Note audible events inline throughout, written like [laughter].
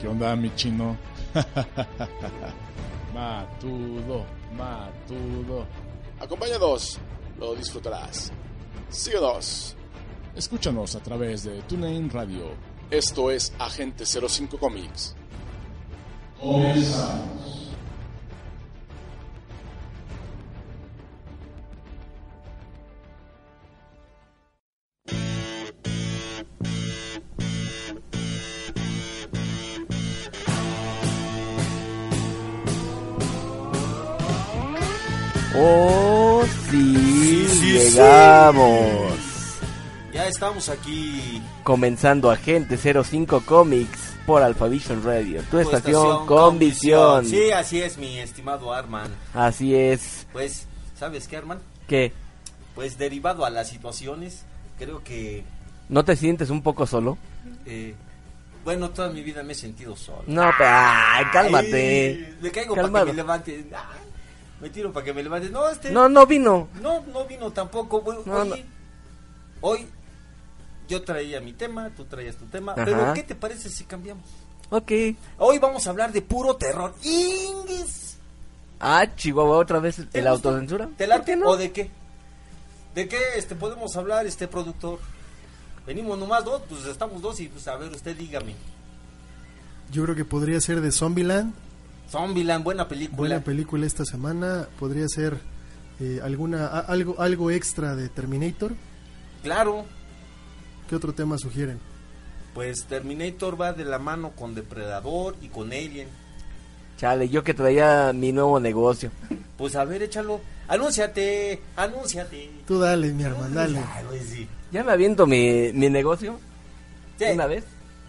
¿Qué onda, mi chino? [laughs] matudo, matudo. Acompáñanos, lo disfrutarás. Síguenos. Escúchanos a través de TuneIn Radio. Esto es Agente 05 Comics. Comenzamos. Oh, sí, Sí, sí, llegamos. Ya estamos aquí. Comenzando Agente 05 Comics por Alphavision Radio, tu estación, con visión. Sí, así es, mi estimado Arman. Así es. Pues, ¿sabes qué, Arman? ¿Qué? Pues derivado a las situaciones, creo que, ¿No te sientes un poco solo? eh, bueno, toda mi vida me he sentido solo. No, pero, ay, cálmate. Ay, me caigo para que me levante. Ay, me tiro para que me levante. No, este. No, no vino. No, no vino tampoco. Hoy, No, hoy, no. hoy yo traía mi tema, tú traías tu tema. Ajá. Pero, ¿qué te parece si cambiamos? Ok. Hoy vamos a hablar de puro terror. ¡Ingues! Ah, Chihuahua, otra vez ¿Te el gusta? autocensura. ¿Te ¿Por late no? o de qué? ¿De qué este podemos hablar, este productor? Venimos nomás dos, pues estamos dos y pues a ver, usted dígame. Yo creo que podría ser de Zombieland, Zombieland, buena película. buena película esta semana. Podría ser eh, alguna a- algo algo extra de Terminator. Claro, ¿Qué otro tema sugieren? pues Terminator va de la mano con Depredador y con Alien. Chale, yo que traía mi nuevo negocio. Pues a ver, échalo. Anúnciate, anúnciate. Tú dale, mi hermano, dale. ¿Ya me aviento mi, mi negocio? Sí, ¿Una vez?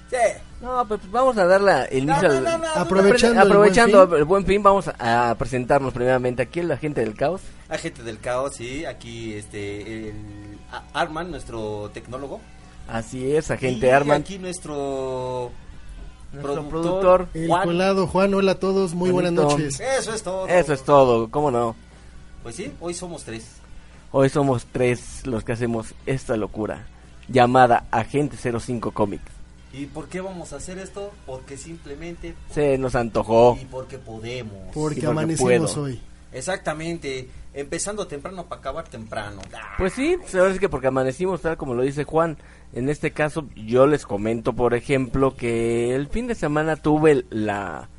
Sí. No, pues vamos a darle el No, inicio no, no, no, Aprovechando el Aprovechando buen fin. el buen fin, vamos a presentarnos primeramente aquí la gente del caos. Agente del caos, sí. Aquí, este, el Arman, nuestro tecnólogo. Así es, agente y Arman, aquí nuestro, nuestro productor. productor. El Juan. colado Juan, hola a todos, muy buenas noches. Eso es todo. Eso es todo, ¿cómo no? Pues sí, hoy somos tres. Hoy somos tres los que hacemos esta locura llamada Agente 05 Comics. ¿Y por qué vamos a hacer esto? Porque simplemente Se nos antojó. y porque podemos. Porque porque amanecimos puedo. hoy. Exactamente. Empezando temprano para acabar temprano. Pues sí, pues ahora sí que porque amanecimos tal como lo dice Juan. En este caso yo les comento, por ejemplo, que el fin de semana tuve la,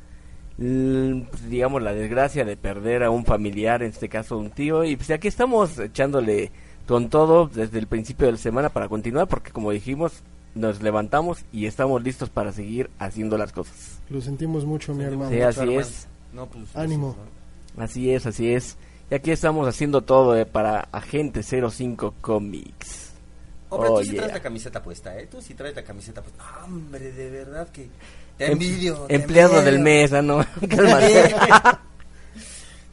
pues, digamos, la desgracia de perder a un familiar, en este caso un tío, y pues aquí estamos echándole con todo desde el principio de la semana para continuar, porque como dijimos, nos levantamos y estamos listos para seguir haciendo las cosas. Lo sentimos mucho, mi hermano. Sí, así Armando. es. No, pues, Ánimo. Así es, así es. Y aquí estamos haciendo todo eh, para Agente 05 Comics. Hombre, tú Oh, sí yeah. traes la camiseta puesta, ¿eh? Tú sí traes la camiseta puesta. No, hombre, de verdad que... Te Em- envidio. te Empleado envidio. del mes, ah, no. [laughs] Cálmate. [laughs]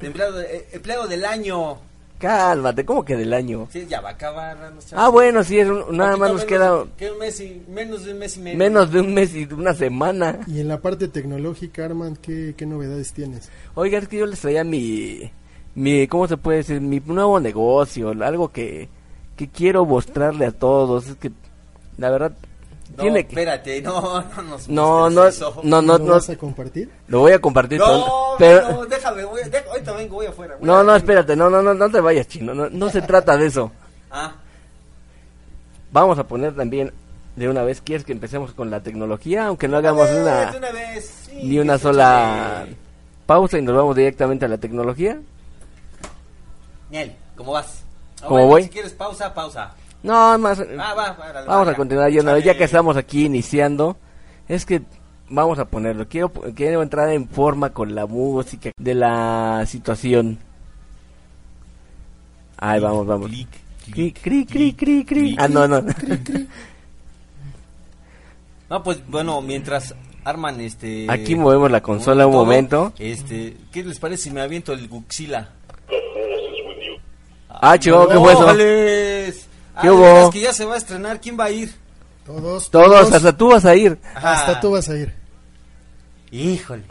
empleado, eh, empleado del año. Cálmate, ¿cómo que del año? Sí, ya va a acabar. no, Ah, bueno, sí, es un- nada más nos menos queda que un mes y, menos de un mes y medio. menos de un mes y una semana. Y en la parte tecnológica, Arman, ¿qué, qué novedades tienes? Oiga, es que yo les traía mi, mi, ¿cómo se puede decir? Mi nuevo negocio, algo que, que quiero mostrarle a todos. Es que, la verdad, No, tiene que... espérate, no, no nos No, no, eso. no, no, ¿Lo no, vas a compartir? lo voy a compartir No, con- pero... no, déjame, voy, deja- ahorita vengo, voy afuera. voy No, no, espérate, no, no, no, no te vayas, chino, no, no se trata de eso. Ah, Vamos a poner también de una vez, ¿quieres que empecemos con la tecnología? Aunque no hagamos de una, una vez, sí, ni una sola échale. pausa y nos vamos directamente a la tecnología. Niel, ¿cómo vas? ¿Cómo bueno, voy? Si quieres pausa, pausa. No, más. Ah, va, va, dale, vamos va, a continuar yendo. Chale. Ya que estamos aquí iniciando, es que vamos a ponerlo. Quiero, quiero entrar en forma con la música de la situación. Ahí vamos, vamos. Clic, Cri, clic, cri, cri, cri, cri. clic. Ah, no, no. No, pues bueno, mientras arman este. Aquí movemos la consola un momento. Este, ¿qué les parece si me aviento el Guxila? Ah, chico, ¿qué fue eso? ¡Órales! ¿Qué Ah, hubo? veras que ya se va a estrenar, ¿quién va a ir? Todos, Todos, hasta tú vas a ir. Ajá. hasta tú vas a ir. Híjole.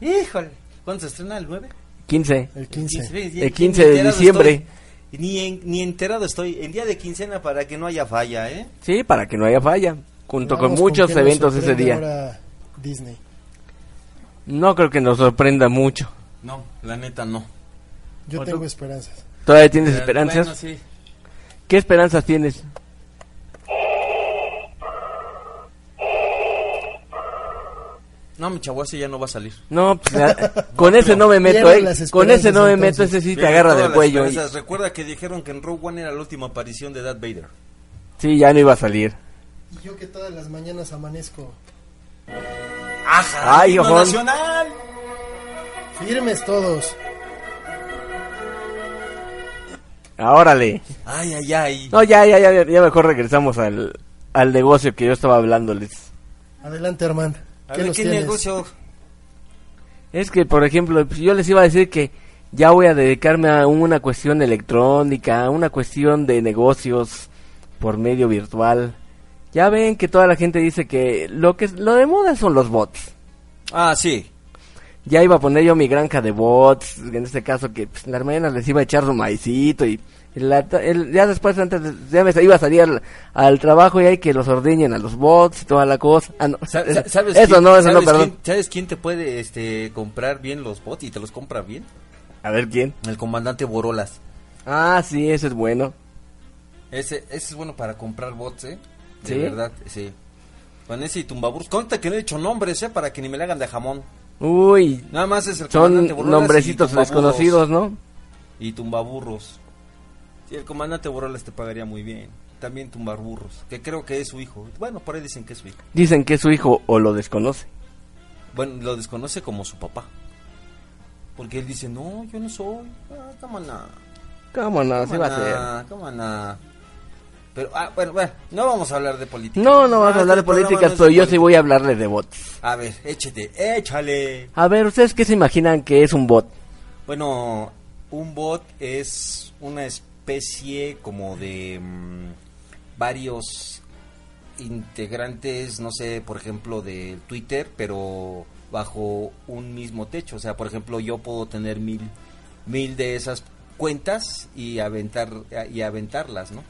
Híjole. ¿Cuándo se estrena? ¿El 9? 15. El 15. El 15 de diciembre. Ni, en- ni enterado estoy. El día de quincena para que no haya falla, ¿eh? Sí, para que no haya falla. Junto con Veamos muchos nos eventos ese día. ahora Disney. No creo que nos sorprenda mucho. No, la neta no. Yo tengo esperanzas. ¿Todavía tienes Pero, esperanzas? bueno, sí. ¿Qué esperanzas tienes? No, mi chavo, ese ya no va a salir. No, pues, la- [laughs] con ese no me meto, ¿eh? Con ese no me meto, ese sí te agarra del cuello. y-. Recuerda que dijeron que en Rogue One era la última aparición de Darth Vader. Sí, ya no iba a salir. Y yo que todas las mañanas amanezco ¡Ajá! Ay, ¡Himno ojón. nacional! firmes todos. Órale. Ay, ay, ay. No, ya, ya, ya, ya mejor regresamos al, al negocio que yo estaba hablándoles. Adelante. A ¿Qué ver, ¿qué negocio? Es que, por ejemplo, pues, yo les iba a decir que ya voy a dedicarme a una cuestión electrónica, a una cuestión de negocios por medio virtual. Ya ven que toda la gente dice que lo que lo de moda son los bots. Ah, sí. Ya iba a poner yo mi granja de bots, en este caso que pues, las mañanas les iba a echar su maicito y la el- ya después antes de- ya me iba a salir al, al trabajo y hay que los ordeñen a los bots y toda la cosa. Ah, no, ¿Sabes eso quién- no, eso no, sabes perdón. quién- ¿Sabes quién te puede este, comprar bien los bots y te los compra bien? A ver quién. El comandante Borolas. Ah, sí, eso es bueno. Ese, ese es bueno para comprar bots, ¿eh? De ¿Sí? verdad, sí. Con ese y tumbaburros. Conta que no he dicho nombres, ¿eh? Para que ni me le hagan de jamón. Uy, Nada más es el son nombrecitos desconocidos, ¿no? Y tumbaburros. Sí, el comandante Borolas te pagaría muy bien. También tumbaburros, que creo que es su hijo. Bueno, por ahí dicen que es su hijo. Dicen que es su hijo o lo desconoce. Bueno, lo desconoce como su papá. Porque él dice, no, yo no soy. Ah, cómo no. ¿Cómo no? Sí Cómo va a no, ser. Pero, ah, bueno, bueno, no vamos a hablar de política. No, no vas Ah, a hablar de este políticas, no pero yo sí voy a hablarle de bots. A ver, échate, échale. A ver, ¿ustedes qué se imaginan que es un bot? Bueno, un bot es una especie como de mm, varios integrantes, no sé, por ejemplo, de Twitter, pero bajo un mismo techo. O sea, por ejemplo, yo puedo tener mil, mil de esas cuentas y aventar y aventarlas, ¿no?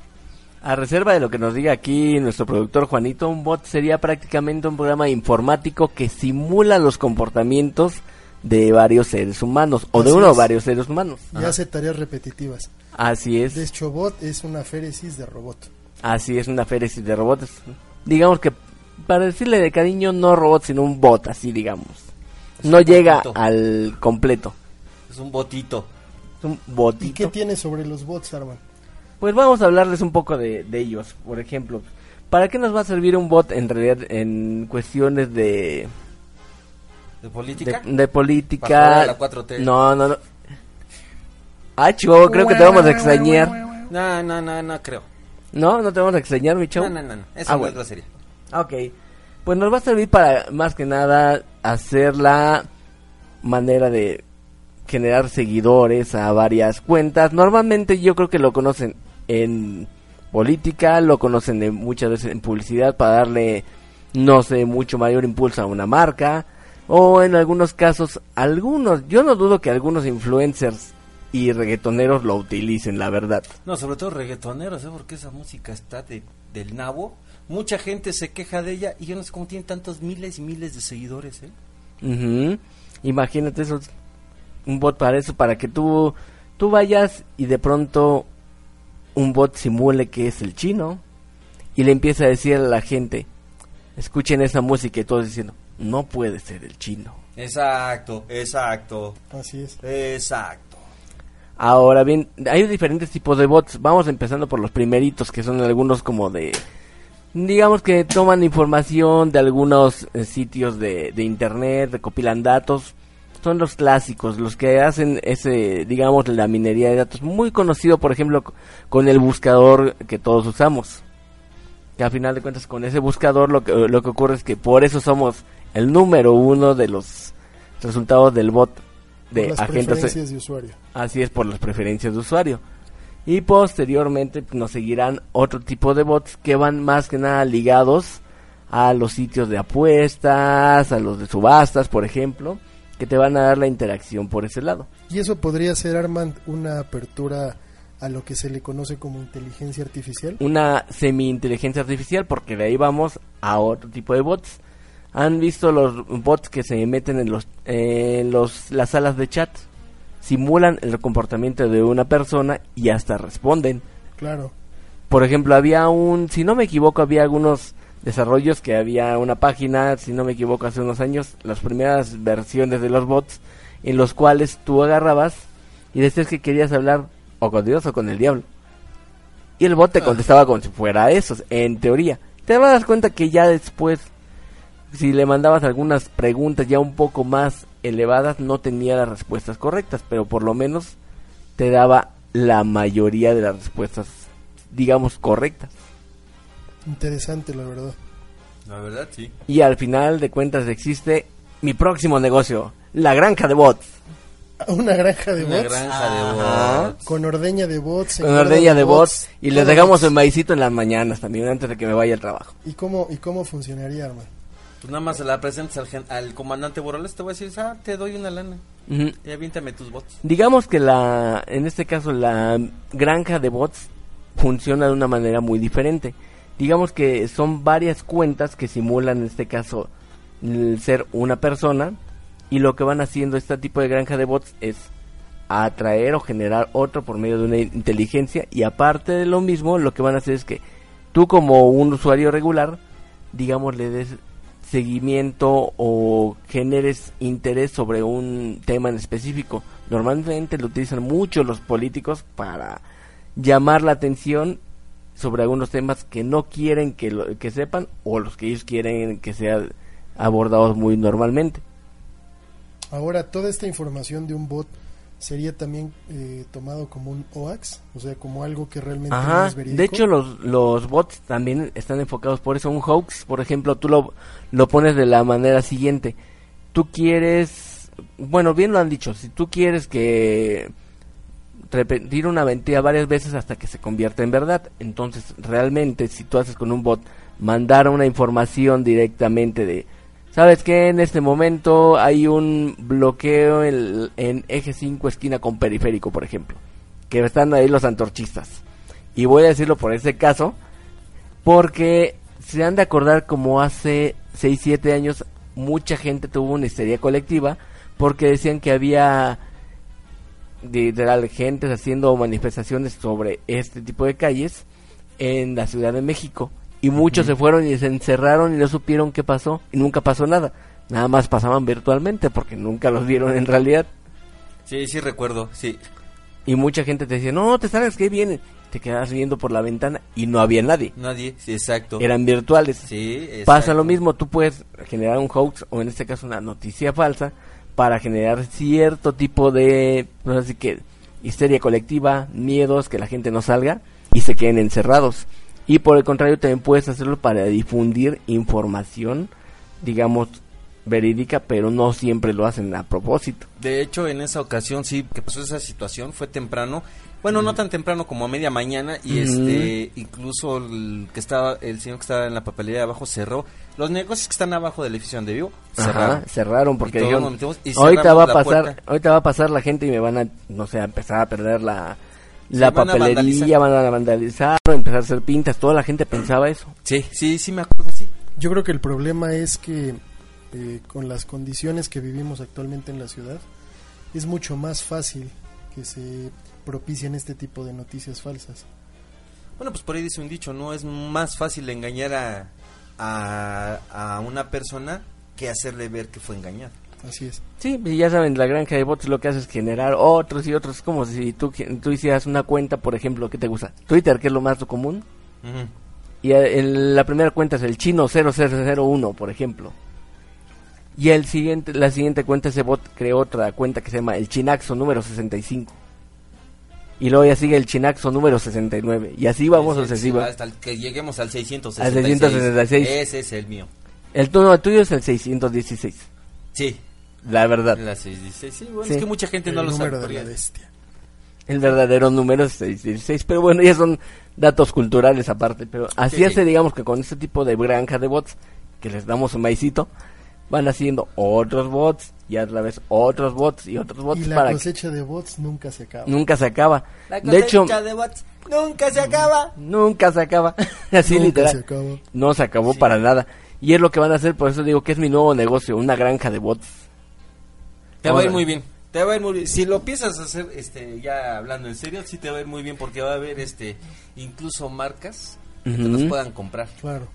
A reserva de lo que nos diga aquí nuestro productor Juanito, un bot sería prácticamente un programa informático que simula los comportamientos de varios seres humanos o de uno o varios seres humanos. Y Ajá. hace tareas repetitivas. Así es, Deschobot es una féresis de robot. así es una féresis de robots. Digamos que para decirle de cariño no robot sino un bot, así digamos. No llega botito. al completo. Es un botito. Es un ¿Y botito. qué tiene sobre los bots, Armand? Pues vamos a hablarles un poco de, de ellos. Por ejemplo, ¿para qué nos va a servir un bot en realidad en cuestiones de, ¿De política? de política? a la 4T. No, no, no. Ah, chihuahua, creo que te vamos a extrañar. No, no, no, no creo. No, no te vamos a extrañar, mi chavo. No, no, no, no. Eso Ah, no bueno. es grosería. Ok. Pues nos va a servir para, más que nada, hacer la manera de generar seguidores a varias cuentas. Normalmente yo creo que lo conocen en política, lo conocen de muchas veces en publicidad para darle, no sé, mucho mayor impulso a una marca. O en algunos casos, algunos, yo no dudo que algunos influencers y reggaetoneros lo utilicen, la verdad. No, sobre todo reggaetoneros, ¿eh? Porque esa música está de, del nabo. Mucha gente se queja de ella y yo no sé cómo tienen tantos miles y miles de seguidores, ¿eh? Imagínate eso, un bot para eso, para que tú, tú vayas y de pronto un bot simule que es el chino y le empieza a decir a la gente, escuchen esa música y todos diciendo, no puede ser el chino. Exacto, exacto, Así es. exacto. Ahora bien, hay diferentes tipos de bots. Vamos empezando por los primeritos, que son algunos como de... Digamos que toman información de algunos eh, sitios de, de internet, recopilan datos. Son los clásicos, los que hacen ese, digamos, la minería de datos. Muy conocido, por ejemplo, con el buscador que todos usamos. Que al final de cuentas con ese buscador lo que, lo que ocurre es que por eso somos el número uno de los resultados del bot de Por las agentes preferencias de usuario. Así es por las preferencias de usuario. Y posteriormente nos seguirán otro tipo de bots que van más que nada ligados a los sitios de apuestas, a los de subastas, por ejemplo, que te van a dar la interacción por ese lado. Y eso podría ser, Armand, una apertura a lo que se le conoce como inteligencia artificial. Una semi-inteligencia artificial, porque de ahí vamos a otro tipo de bots. ¿Han visto los bots que se meten en los, en los las salas de chat? Simulan el comportamiento de una persona y hasta responden. Claro. por ejemplo, había un, si no me equivoco, había algunos desarrollos que había una página, si no me equivoco, hace unos años, las primeras versiones de los bots, en los cuales tú agarrabas y decías que querías hablar o con Dios o con el diablo. Y el bot te contestaba como si fuera eso, en teoría. Te das cuenta que ya después, si le mandabas algunas preguntas ya un poco más elevadas, no tenía las respuestas correctas, pero por lo menos te daba la mayoría de las respuestas, digamos, correctas. Interesante, la verdad. La verdad, sí. Y al final de cuentas existe mi próximo negocio, la granja de bots. Una granja de Una bots. granja de Ajá. bots. Con ordeña de bots. Con ordeña de bots y les dejamos bots. el maicito en las mañanas también antes de que me vaya al trabajo. ¿Y cómo, ¿Y cómo funcionaría, Armand? Pues nada más se la presentas al, gen- al comandante Borales, te voy a decir, ah, te doy una lana. Ujú. Y aviéntame tus bots. Digamos que la, en este caso la granja de bots funciona de una manera muy diferente. Digamos que son varias cuentas que simulan en este caso ser una persona y lo que van haciendo este tipo de granja de bots es atraer o generar otro por medio de una inteligencia y aparte de lo mismo lo que van a hacer es que tú como un usuario regular digamos le des seguimiento o generes interés sobre un tema en específico. Normalmente lo utilizan mucho los políticos para llamar la atención sobre algunos temas que no quieren que, lo- que sepan o los que ellos quieren que sean abordados muy normalmente. Ahora, toda esta información de un bot sería también eh, tomado como un OAX, o sea, como algo que realmente no Ajá, es verídico. de hecho los, los bots también están enfocados por eso. Un hoax, por ejemplo, tú lo, lo pones de la manera siguiente. Tú quieres, bueno, bien lo han dicho, si tú quieres que repetir una mentira varias veces hasta que se convierta en verdad, entonces realmente si tú haces con un bot mandar una información directamente de, ¿sabes qué? En este momento hay un bloqueo en, en eje 5 esquina con periférico, por ejemplo que están ahí los antorchistas. Y voy a decirlo por ese caso, porque se han de acordar como hace 6, 7 años mucha gente tuvo una histeria colectiva porque decían que había literal gentes haciendo manifestaciones sobre este tipo de calles en la Ciudad de México y muchos se fueron y se encerraron y no supieron qué pasó y nunca pasó nada. Nada más pasaban virtualmente porque nunca los vieron en realidad. Sí, sí recuerdo, sí. Y mucha gente te decía, no, te salgas que vienen. Te quedabas viendo por la ventana y no había nadie. Nadie, sí, exacto. Eran virtuales. Sí, exacto. Pasa lo mismo, tú puedes generar un hoax o en este caso una noticia falsa para generar cierto tipo de, no sé histeria colectiva, miedos, que la gente no salga y se queden encerrados. Y por el contrario también puedes hacerlo para difundir información, digamos, verídica, pero no siempre lo hacen a propósito. De hecho, en esa ocasión sí que pasó esa situación, fue temprano. Bueno, no tan temprano como a media mañana y este incluso el que estaba el señor que estaba en la papelería de abajo cerró. Los negocios que están abajo del edificio donde vivo cerraron. Ajá, cerraron porque dijeron, ahorita va a pasar, puerta". ahorita va a pasar la gente y me van a, no sé, a empezar a perder la, Sí, la van a papelería, van a vandalizar, empezar a hacer pintas, toda la gente pensaba eso. Sí, sí, sí me acuerdo, sí. Yo creo que el problema es que eh, con las condiciones que vivimos actualmente en la ciudad, es mucho más fácil que se propicien este tipo de noticias falsas. Bueno, pues por ahí dice un dicho, ¿no? Es más fácil engañar a, a, a una persona que hacerle ver que fue engañado. Así es. Sí, y ya saben, la granja de bots lo que hace es generar otros y otros. Es como si tú, tú hicieras una cuenta, por ejemplo, ¿qué te gusta? Twitter, que es lo más común. Y el- la primera cuenta es el chino 0001, por ejemplo. Y el siguiente, la siguiente cuenta, ese bot creó otra cuenta que se llama el chinaxo número 65. Y luego ya sigue el chinaxo número 69. Y así vamos Sí, sí, sucesiva. Hasta el que lleguemos al 666. Al 666. Ese es el mío. El tono tuyo es el 616. Sí. La verdad. La 616. Sí, bueno, Sí. es que mucha gente El no lo sabe. de la bestia. El verdadero número es 616. Pero bueno, ya son datos culturales aparte. Pero así Sí. hace, digamos, que con este tipo de granja de bots, que les damos un maicito, van haciendo otros bots y a la vez otros bots y otros bots Y la para que cosecha de bots nunca se acaba. nunca se acaba. La De hecho, cosecha de bots nunca se acaba. nunca se acaba. [laughs] Así nunca literal. se acaba. No se acabó Sí. para nada. Y es lo que van a hacer, por eso digo que es mi nuevo negocio, una granja de bots. Te va a ir muy bien. Te va a ir muy bien. Si lo piensas hacer, este, ya hablando en serio, sí te va a ir muy bien porque va a haber, este, incluso marcas que te Ujú. los puedan comprar. Claro.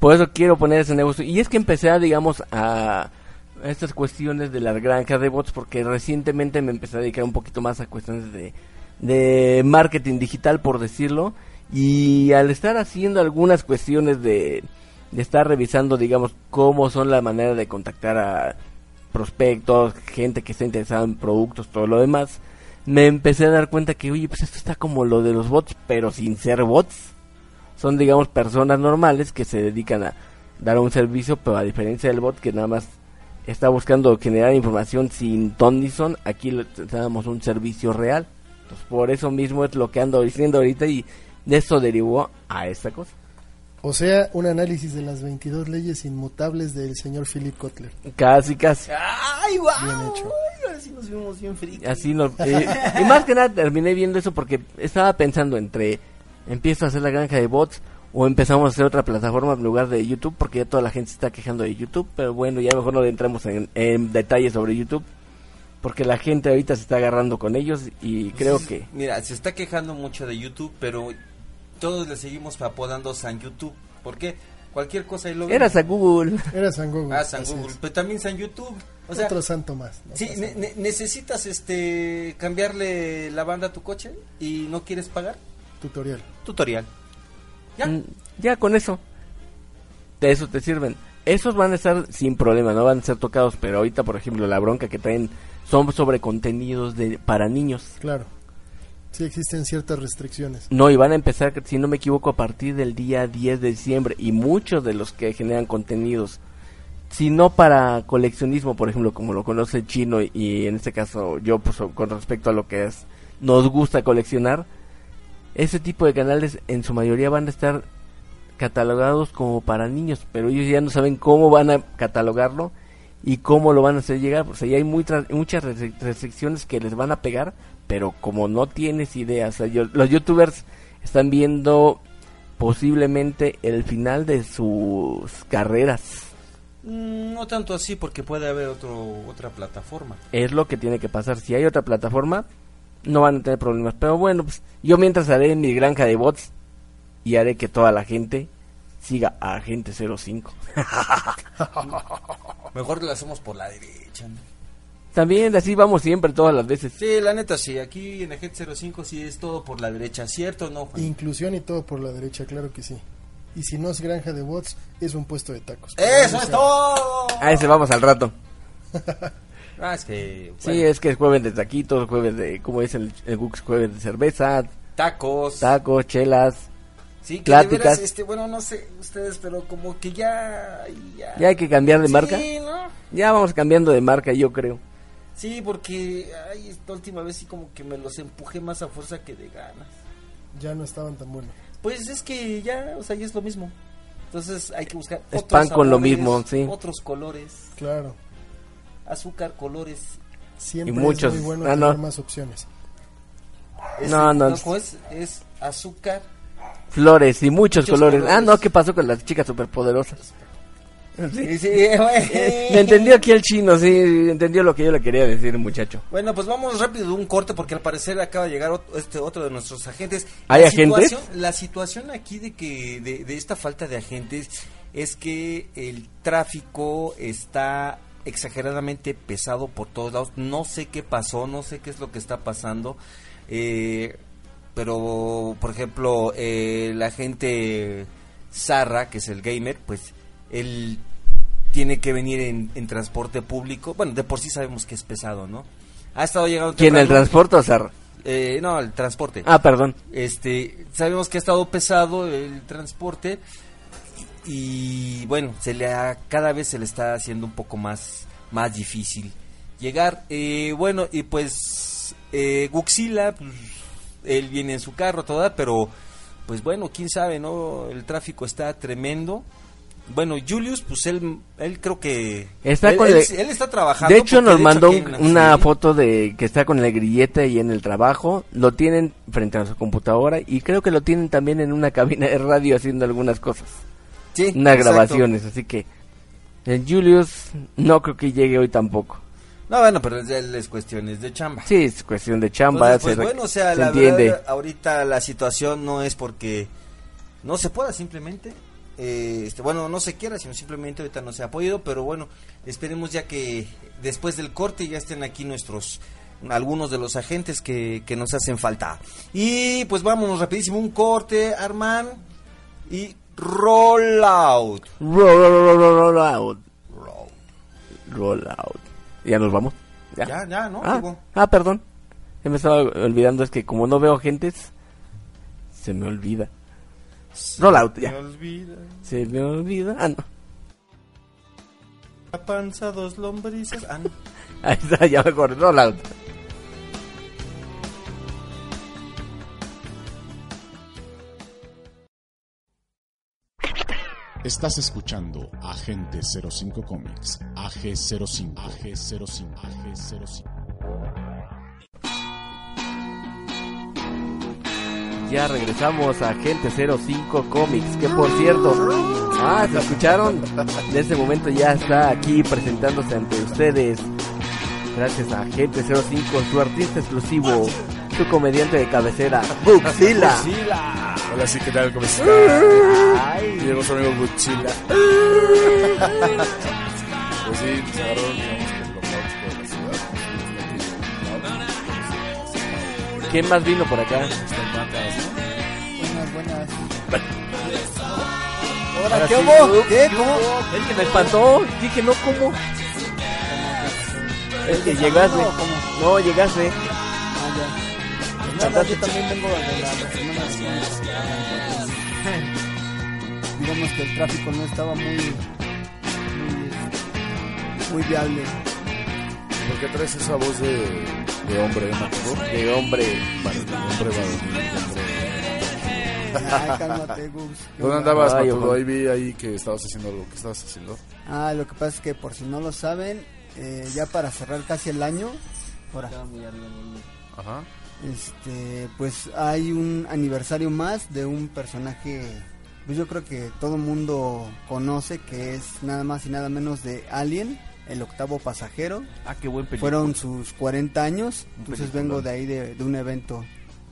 Por eso quiero poner ese negocio. Y es que empecé, a, digamos, a estas cuestiones de las granjas de bots porque recientemente me empecé a dedicar un poquito más a cuestiones de, de marketing digital, por decirlo. Y al estar haciendo algunas cuestiones de, de estar revisando, digamos, cómo son la manera de contactar a prospectos, gente que está interesada en productos, todo lo demás, me empecé a dar cuenta que, oye, pues esto está como lo de los bots, pero sin ser bots son digamos personas normales que se dedican a dar un servicio, pero a diferencia del bot que nada más está buscando generar información sin ton ni son, aquí le damos un servicio real. Entonces por eso mismo es lo que ando diciendo ahorita y de eso derivó a esta cosa. O sea, un análisis de las 22 leyes inmutables del señor Philip Kotler. Casi, casi. ¡Ay, guau! Bien hecho. Ay, ahora sí nos vimos bien friki. Así nos, eh, y más que nada terminé viendo eso porque estaba pensando entre empiezo a hacer la granja de bots o empezamos a hacer otra plataforma en lugar de YouTube porque ya toda la gente se está quejando de YouTube, pero bueno, ya mejor no entramos en, en detalles sobre YouTube porque la gente ahorita se está agarrando con ellos y creo que Mira, se está quejando mucho de YouTube, pero todos le seguimos apodando San YouTube. ¿Por qué? Cualquier cosa y lo eras a Google. Era San Google. Ah, San Google, es. pero también San YouTube. O sea, Otro santo más. no sí, ne- necesitas este cambiarle la banda a tu coche y no quieres pagar. Tutorial. Tutorial. Ya. Mm, Ya con eso. De eso te sirven. Esos van a estar sin problema, no van a ser tocados, pero ahorita, por ejemplo, la bronca que traen son sobre contenidos de para niños. Claro. Sí existen ciertas restricciones. No, y van a empezar, si no me equivoco, a partir del día 10 de diciembre. Y muchos de los que generan contenidos, si no para coleccionismo, por ejemplo, como lo conoce el chino, y, y en este caso yo, pues con respecto a lo que es, nos gusta coleccionar, ese tipo de canales en su mayoría van a estar catalogados como para niños, pero ellos ya no saben cómo van a catalogarlo y cómo lo van a hacer llegar. O sea, ya hay muy muchas restric- restricciones que les van a pegar, pero como no tienes idea, o sea, yo- los youtubers están viendo posiblemente el final de sus carreras. Mm, No tanto así porque puede haber otro, otra plataforma. Es lo que tiene que pasar. Si hay otra plataforma, no van a tener problemas. Pero bueno, pues yo mientras haré mi granja de bots y haré que toda la gente siga a Agente 05. [laughs] Mejor lo hacemos por la derecha. ¿no? También así vamos siempre, todas las veces. Sí, la neta sí, aquí en Agente 05 sí es todo por la derecha, ¿cierto o no? Juan? Inclusión y todo por la derecha, claro que sí. Y si no es granja de bots, es un puesto de tacos. ¡Eso es todo! A ese vamos al rato. [laughs] Ah, es que... Sí, es que es jueves de taquitos, jueves de, como dice el, el Gux, jueves de cerveza, Tacos. tacos, chelas. Sí, que pláticas. de veras, este, bueno, no sé ustedes, pero como que ya... Ya, Ya hay que cambiar de marca. Sí, ¿no? Ya vamos cambiando de marca, yo creo. Sí, porque ay, esta última vez sí como que me los empujé más a fuerza que de ganas. Ya no estaban tan buenos. Pues es que ya, o sea, ya es lo mismo. Entonces hay que buscar Es otros pan con lo mismo, sí. Otros colores, Claro. Azúcar, colores. Siempre Y muchos- es muy bueno ah, tener no. más opciones. Es- No, no. ¿cómo es? Es azúcar. Flores y muchos, Muchos colores. colores. Ah, no, ¿qué pasó con las chicas superpoderosas? Sí, sí. [laughs] Me entendió aquí el chino, sí, entendió lo que yo le quería decir, muchacho. Bueno, pues vamos rápido de un corte porque al parecer acaba de llegar ot- este otro de nuestros agentes. ¿Hay La agentes? situación- La situación aquí de que de, de esta falta de agentes es que el tráfico está exageradamente pesado por todos lados. No sé qué pasó, no sé qué es lo que está pasando. Eh, pero, por ejemplo, eh, la gente Zarra, que es el gamer, pues él tiene que venir en, en transporte público. Bueno, de por sí sabemos que es pesado, ¿no? Ha estado llegando... ¿Quién, el transporte o Sarra? Eh, no, el transporte. Ah, perdón. Este, sabemos que ha estado pesado el transporte y bueno, se le ha, cada vez se le está haciendo un poco más, más difícil llegar. Eh, bueno, y pues eh, Guxila, pues, él viene en su carro toda, pero pues bueno, quién sabe, ¿no? El tráfico está tremendo. Bueno, Julius, pues él, él creo que... Está él, con él- el- él está trabajando. De hecho, nos de mandó un- una sí. foto de que está con el grillete y en el trabajo. Lo tienen frente a su computadora y creo que lo tienen también en una cabina de radio haciendo algunas cosas. Sí, unas exacto. grabaciones. Así que el Julius no creo que llegue hoy tampoco. No, bueno, pero es, es cuestiones de chamba. Sí, es cuestión de chamba. Entonces, pues, se, bueno, o sea, se la entiende. verdad, ahorita la situación no es porque no se pueda simplemente, eh, este, bueno, no se quiera, sino simplemente ahorita no se ha podido, pero bueno, esperemos ya que después del corte ya estén aquí nuestros algunos de los agentes que, que nos hacen falta. Y pues vámonos rapidísimo, un corte, Arman, y roll out. Roll, roll, roll, roll out. Roll out. ¿Ya nos vamos? ¿Ya? Ya, ya, ¿no? Ah, Digo, ah, perdón. Se me estaba olvidando, es que como no veo gentes, se me olvida. Roll out, ya. me olvida, Se me olvida. Ah, no. la panza, dos lombrices. Ah, no. [laughs] Ahí está, ya me acordé. Estás escuchando Agente 05 Comics, AG05, AG05, AG05. Ya regresamos a Gente 05 Comics, que por cierto, ah, ¿se escucharon? En este momento ya está aquí presentándose ante ustedes. Gracias a Gente 05, su artista exclusivo, su comediante de cabecera, Buxila. Hola, sí, ¿qué tal? ¿Cómo están? Ay, Llegó su amigo Godzilla. pues sí, nos agarraron, digamos, que el lockout por la ciudad. ¿quién más vino por acá? Buenas, buenas. Ahora ¿qué hubo? ¿Qué? ¿qué ¿Cómo? hubo? Es que me espantó, dije, no, ¿cómo? Es que llegaste. No, llegaste. Ya. Nada, yo también vengo de la semana de [laughs] Digamos que el tráfico no estaba muy, muy, muy viable. ¿Por qué traes esa voz de, de hombre, matador? De hombre. Vale, de hombre varonil, de hombre... Ay, cálmate, Gus. ¿Qué [laughs] ¿Dónde andabas, Ay, Matudo? Ahí vi ahí que estabas haciendo algo. ¿Qué estabas haciendo? Ah, lo que pasa es que por si no lo saben, eh, ya para cerrar casi el año, ahora, Ajá. Este, pues hay un aniversario más de un personaje, pues yo creo que todo mundo conoce, que es nada más y nada menos de Alien, el octavo pasajero. Ah, qué buen película. Fueron sus 40 años, Un entonces vengo de ahí de, de un evento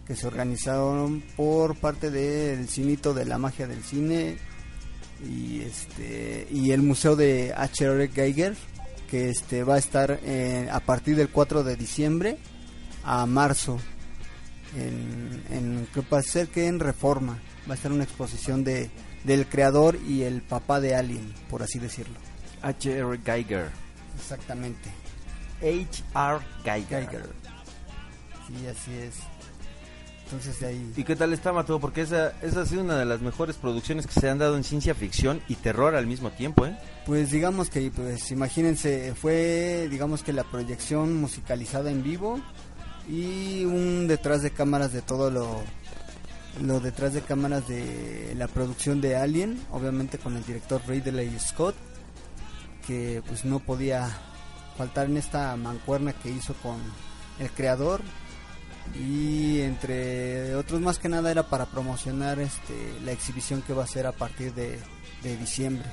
que se organizaron por parte del Cinito de la Magia del Cine y este y el Museo de H.R. Geiger que este va a estar eh, a partir del 4 de diciembre a marzo en, en que va a ser que en Reforma va a estar una exposición de del creador y el papá de Alien, por así decirlo. H.R. Geiger. Exactamente. H.R. Geiger. Geiger. Sí, así es. Entonces de ahí. ¿Y qué tal está Mateo? Porque esa, esa ha sido una de las mejores producciones que se han dado en ciencia ficción y terror al mismo tiempo, ¿eh? Pues digamos que, pues imagínense, fue digamos que la proyección musicalizada en vivo y un detrás de cámaras de todo lo, detrás de cámaras de la producción de Alien, obviamente con el director Ridley Scott, que pues no podía faltar en esta mancuerna que hizo con el creador y entre otros más que nada era para promocionar este la exhibición que va a ser a partir de diciembre.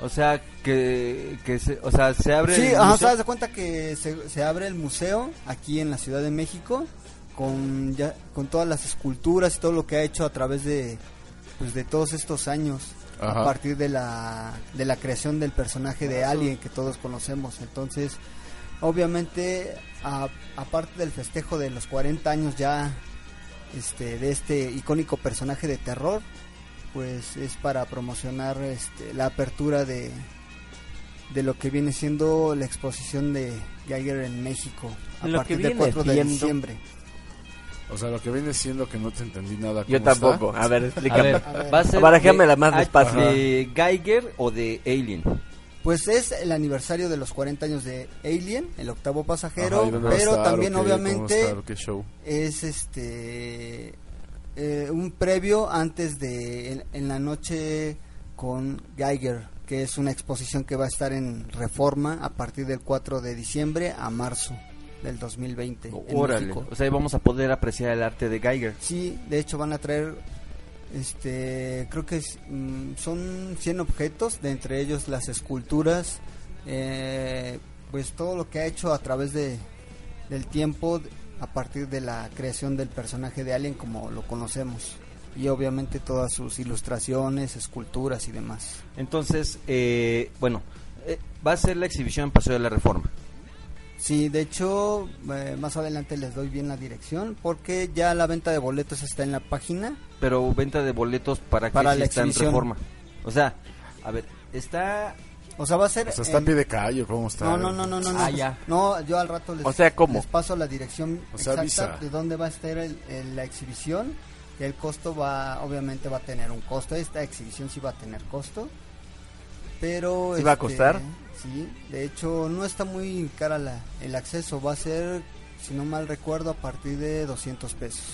O sea, que, que se, o sea, se abre... Sí, el ajá, o museo- sea, de cuenta que se, se abre el museo aquí en la Ciudad de México con ya con todas las esculturas y todo lo que ha hecho a través de pues de todos estos años. a partir de la, de la creación del personaje de Alien que todos conocemos. Entonces, obviamente, aparte del festejo de los 40 años ya este, de este icónico personaje de terror, pues es para promocionar este, la apertura de, de lo que viene siendo la exposición de Geiger en México a partir del 4 de diciembre. O sea, lo que viene siendo que no te entendí nada. Yo tampoco. A ver, explícame. A ver, ¿Va a ser más despacio. ¿De Geiger o de Alien? Pues es el aniversario de los 40 años de Alien, el octavo pasajero, pero también obviamente es este eh, un previo antes de en, la noche con Geiger, que es una exposición que va a estar en Reforma a partir del 4 de diciembre a marzo del 2020. Órale, o sea, vamos a poder apreciar el arte de Geiger. Sí, de hecho van a traer este creo que mm, son 100 objetos de entre ellos las esculturas eh, pues todo lo que ha hecho a través de del tiempo a partir de la creación del personaje de Alien como lo conocemos. Y obviamente todas sus ilustraciones esculturas y demás. Entonces eh, bueno eh, va a ser la exhibición en Paseo de la Reforma. Sí, de hecho, más adelante les doy bien la dirección porque ya la venta de boletos está en la página. Pero venta de boletos para, para que la en reforma. O sea, a ver, está o sea, va a ser. O sea, está en pie de calle, ¿cómo está? No, no, no, no, no. Ah, ya. No, yo al rato les, o sea, ¿cómo? les paso la dirección exacta de dónde va a estar el, la exhibición. Y el costo va, obviamente, va a tener un costo. Esta exhibición sí va a tener costo. Pero. ¿Sí va a este, costar? Sí, de hecho, no está muy cara la, el acceso. Va a ser, si no mal recuerdo, a partir de 200 pesos.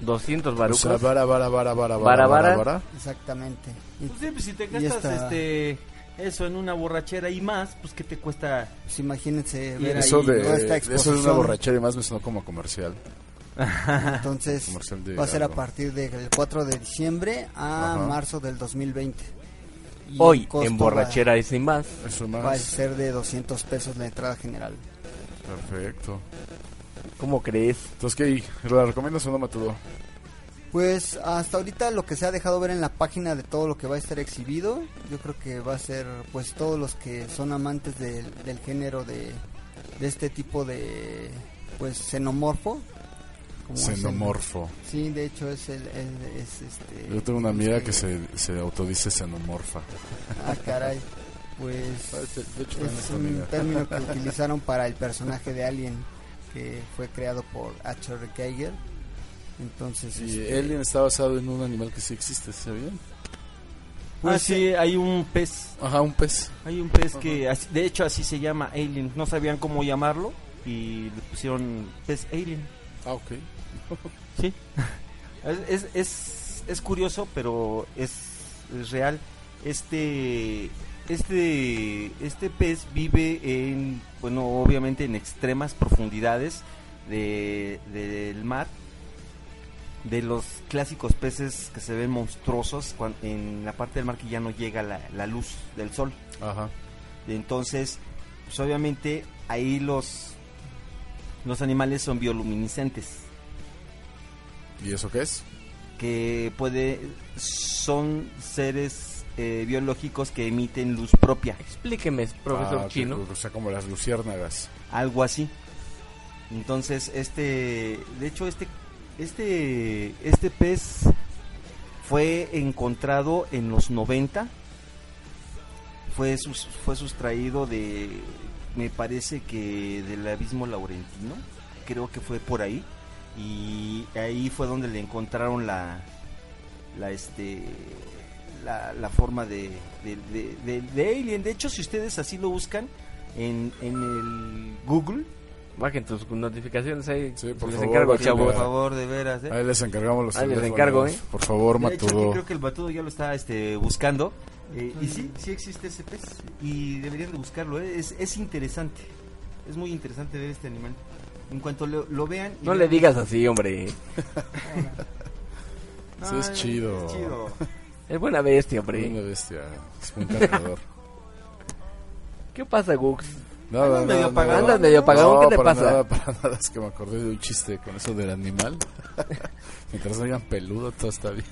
200 barucos. O sea, vara, vara, vara, vara, vara, vara, vara. Exactamente. pues sí, pues si te gastas este eso en una borrachera y más, pues que te cuesta. Pues imagínense ver eso ahí de, Eso de una borrachera y más me sonó como comercial. Entonces va a ser a partir del 4 de diciembre a marzo del 2020. Hoy en borrachera y sin más. Eso más. Va a ser de 200 pesos la entrada general. Perfecto. ¿Cómo crees? Entonces, ¿qué? ¿La recomiendas o no, Matudo? Pues hasta ahorita lo que se ha dejado ver en la página de todo lo que va a estar exhibido, yo creo que va a ser pues todos los que son amantes del género de, de, este tipo de pues xenomorfo. Xenomorfo. sí, de hecho es el, es este. Yo tengo una amiga que se, se autodice xenomorfa. Ah, caray. Pues es un término que [laughs] utilizaron para el personaje de Alien que fue creado por H.R. Geiger. Entonces, y este, Alien está basado en un animal que sí existe, ¿sabían? Pues ah, sí, hay un pez. Ajá, un pez. Hay un pez que, de hecho, así se llama Alien. No sabían cómo llamarlo y le pusieron pez Alien. Ah, ok. [laughs] sí. [laughs] Es, es, es, curioso, pero es, es real. Este este, este pez vive en, bueno, obviamente en extremas profundidades de, del mar, de los clásicos peces que se ven monstruosos en la parte del mar que ya no llega la, la luz del sol. Ajá. Entonces, pues obviamente ahí los, los animales son bioluminiscentes. ¿Y eso qué es? Que puede, son seres eh, biológicos que emiten luz propia. Explíqueme, profesor ah, Chino. o sea, como las luciérnagas. Algo así. Entonces, este, de hecho, este, este, este pez fue encontrado en los 90. Fue, sus, fue sustraído de, me parece que del abismo laurentino. Creo que fue por ahí. Y ahí fue donde le encontraron la, la este, la, forma de, de, Alien. De hecho, si ustedes así lo buscan en, en el Google, bajen tus notificaciones ahí. Sí, por les favor, encargo, chavo. Por favor, de veras. ¿eh? Ahí les encargamos los Ahí les encargo, ¿eh? Por favor, Matudo. creo que el Matudo ya lo está este, buscando. Eh, y sí, sí existe ese pez. Y deberían de buscarlo. ¿eh? Es, es interesante. Es muy interesante ver este animal. En cuanto lo, lo vean... No le digas así, hombre. sí, es chido. Es chido. Es buena bestia, hombre. Es buena bestia. Es un cargador. [laughs] ¿Qué pasa, Gux? Nada, Andas medio apagado. Andas medio apagado. ¿Qué te para pasa? Nada, para nada, es que me acordé de un chiste con eso del animal. [laughs] Mientras no hayan peludo, todo está bien.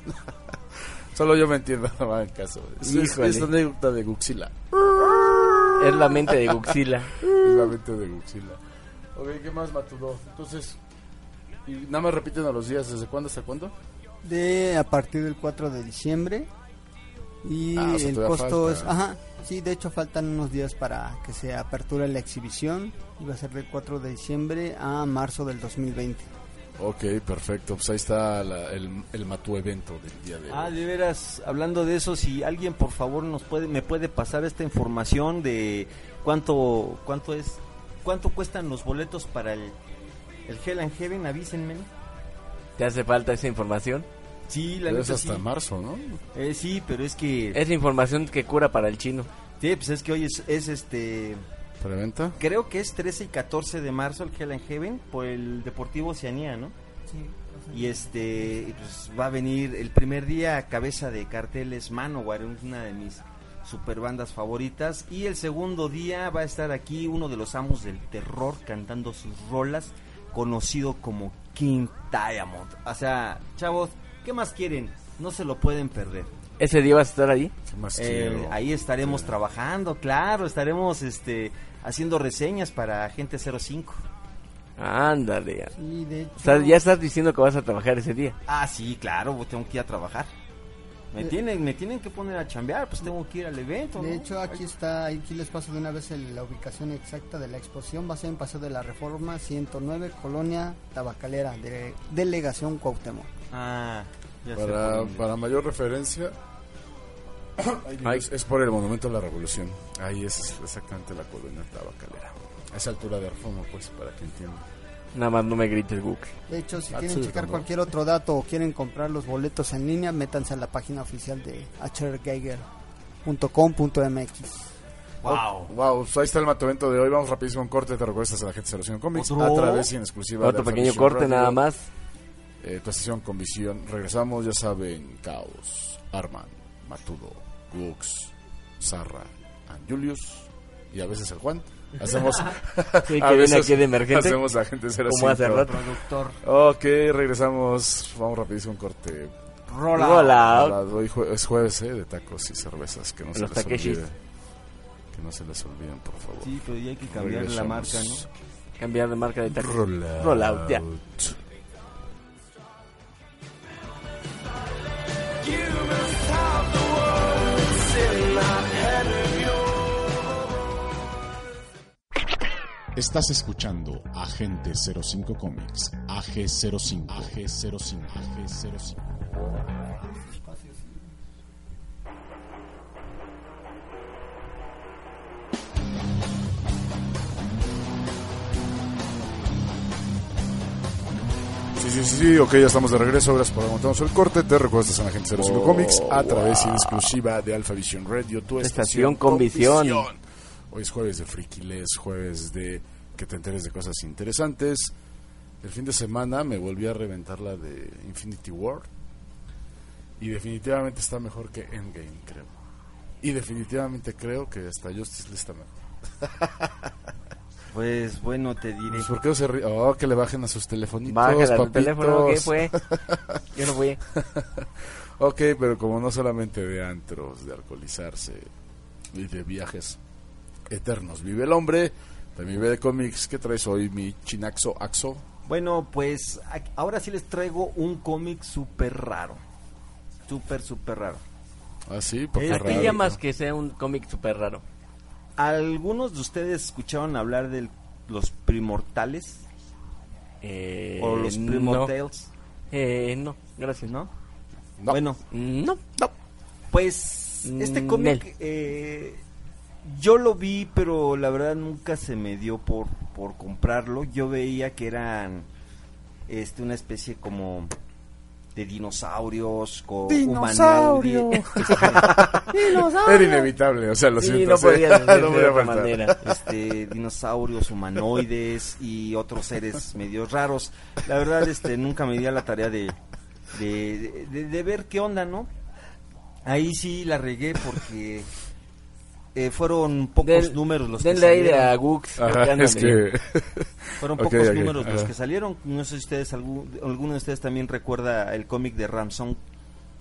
[laughs] Solo yo me entiendo, no me hagan caso. Es, es, Híjole. es la anécdota de Guxila. Es la mente de Guxila. Es la mente de Guxila. Ok, ¿qué más, Matudo? Entonces, y nada más repiten a los días, ¿desde cuándo hasta cuándo? De a partir del 4 de diciembre. Y Ah, o sea, el costo falta. es. Ajá, sí, de hecho faltan unos días para que se aperture la exhibición. Iba a ser del 4 de diciembre a marzo del 2020. Ok, perfecto. Pues ahí está la- el, el Matu evento del día de hoy. Ah, de veras, hablando de eso, si alguien por favor nos puede, me puede pasar esta información de cuánto, cuánto es, cuánto cuestan los boletos para el, el Hell and Heaven, avísenme. ¿Te hace falta esa información? Sí, la Pero es hasta sí. marzo, ¿no? Eh, sí, pero es que, Es información que cura para el chino. sí, pues es que hoy es, es este, ¿Preventa? creo que es 13 y 14 de marzo el Hell and Heaven por el Deportivo Oceanía, ¿no? Y este, pues va a venir el primer día cabeza de carteles Manowar, una de mis super bandas favoritas. Y el segundo día va a estar aquí uno de los amos del terror cantando sus rolas, conocido como King Diamond. O sea, chavos, ¿qué más quieren? No se lo pueden perder. ¿Ese día vas a estar ahí? ¿Qué más Eh, ahí estaremos trabajando, claro, estaremos este haciendo reseñas para Gente 05. Ándale. Sí, de hecho. O sea, ya estás diciendo que vas a trabajar ese día. Ah, sí, claro, tengo que ir a trabajar. Me tienen, me tienen que poner a chambear, pues tengo que ir al evento. De ¿no? hecho, aquí está, aquí les paso de una vez el- la ubicación exacta de la exposición. Va a ser en Paseo de la Reforma 109, Colonia Tabacalera, de Delegación Cuauhtémoc. Ah, ya Para, mayor referencia, [coughs] Ay. es, es por el Monumento a la Revolución. Ahí es exactamente la colonia tabacalera. A esa altura de Reforma, pues, para que entiendan. Nada más no me grites, Google. De hecho, si Ah, quieren checar cualquier otro dato o quieren comprar los boletos en línea, métanse a la página oficial de hrgeiger.com.mx. Wow. Wow, ahí está el Matu evento de hoy. Vamos rapidísimo un corte. Te recuerdas a la gente de Relación Comics ¿Otro? a través y en exclusiva. Otro de pequeño corte nada más. Eh, tu estación con visión. Regresamos, ya saben, Caos, Arman, Matudo, Gux, Sarra, and Julius y a veces el Juan. Hacemos. [laughs] Sí, [laughs] a que viene veces aquí de emergente. Hacemos la gente 05. Como hace rato. Productor. Ok, regresamos. Vamos rapidísimo a un corte. Rola. Hola. Hola, hoy jue- es jueves eh, de tacos y cervezas. Que no se Los les Takeshis. olvide. Que no se les olviden, por favor. Sí, pero ya hay que cambiar la marca, Regresamos. ¿no? Cambiar de marca de taxi. Rollout. Rollout, ya. Estás escuchando Agente 05 Comics, AG05, AG05, AG05. Sí, sí, sí, sí, ok, ya estamos de regreso. Gracias por aguantarnos el corte. Te recuerdas en Agente 05 Oh, Comics a través y en exclusiva de Alpha Vision Radio, tu Estación con visión. Hoy es jueves de Frikiles, jueves de que te enteres de cosas interesantes. El fin de semana me volví a reventar la de Infinity War. Y definitivamente está mejor que Endgame, creo. Y definitivamente creo que hasta Justice League está mejor. [laughs] Pues bueno, te diré. Pues, ¿Por qué no se ríen? Oh, que le bajen a sus telefonitos, Bájale a tu teléfono, ¿qué fue? Yo no fui. [laughs] Ok, pero como no solamente de antros, de alcoholizarse y de viajes eternos vive el hombre, también vive de cómics. ¿Qué traes hoy, mi chinaxo axo? Bueno, pues ahora sí les traigo un cómic súper raro. Súper, súper raro. Ah, sí, porque ¿A raro. qué llamas que sea un cómic súper raro? ¿Algunos de ustedes escucharon hablar de los primortales? Eh, ¿O los no. primortales? Eh, no, gracias. ¿No? No. Bueno, No. pues este Mm, cómic eh, yo lo vi, pero la verdad nunca se me dio por, por comprarlo. Yo veía que eran este una especie como de dinosaurios con [laughs] ¡Dinosaurio! Era inevitable, o sea, lo Sí, siento. no podía [laughs] No de otra manera. este dinosaurios humanoides y otros seres medio raros. La verdad, este nunca me di a la tarea de, de, de- de ver qué onda, ¿no? Ahí sí la regué porque eh, fueron pocos Del- números los que Denle aire salieron. a Gux. Ajá, es que... Fueron [laughs] pocos números los que salieron. No sé si ustedes, algún- alguno de ustedes también recuerda el cómic de Ramson.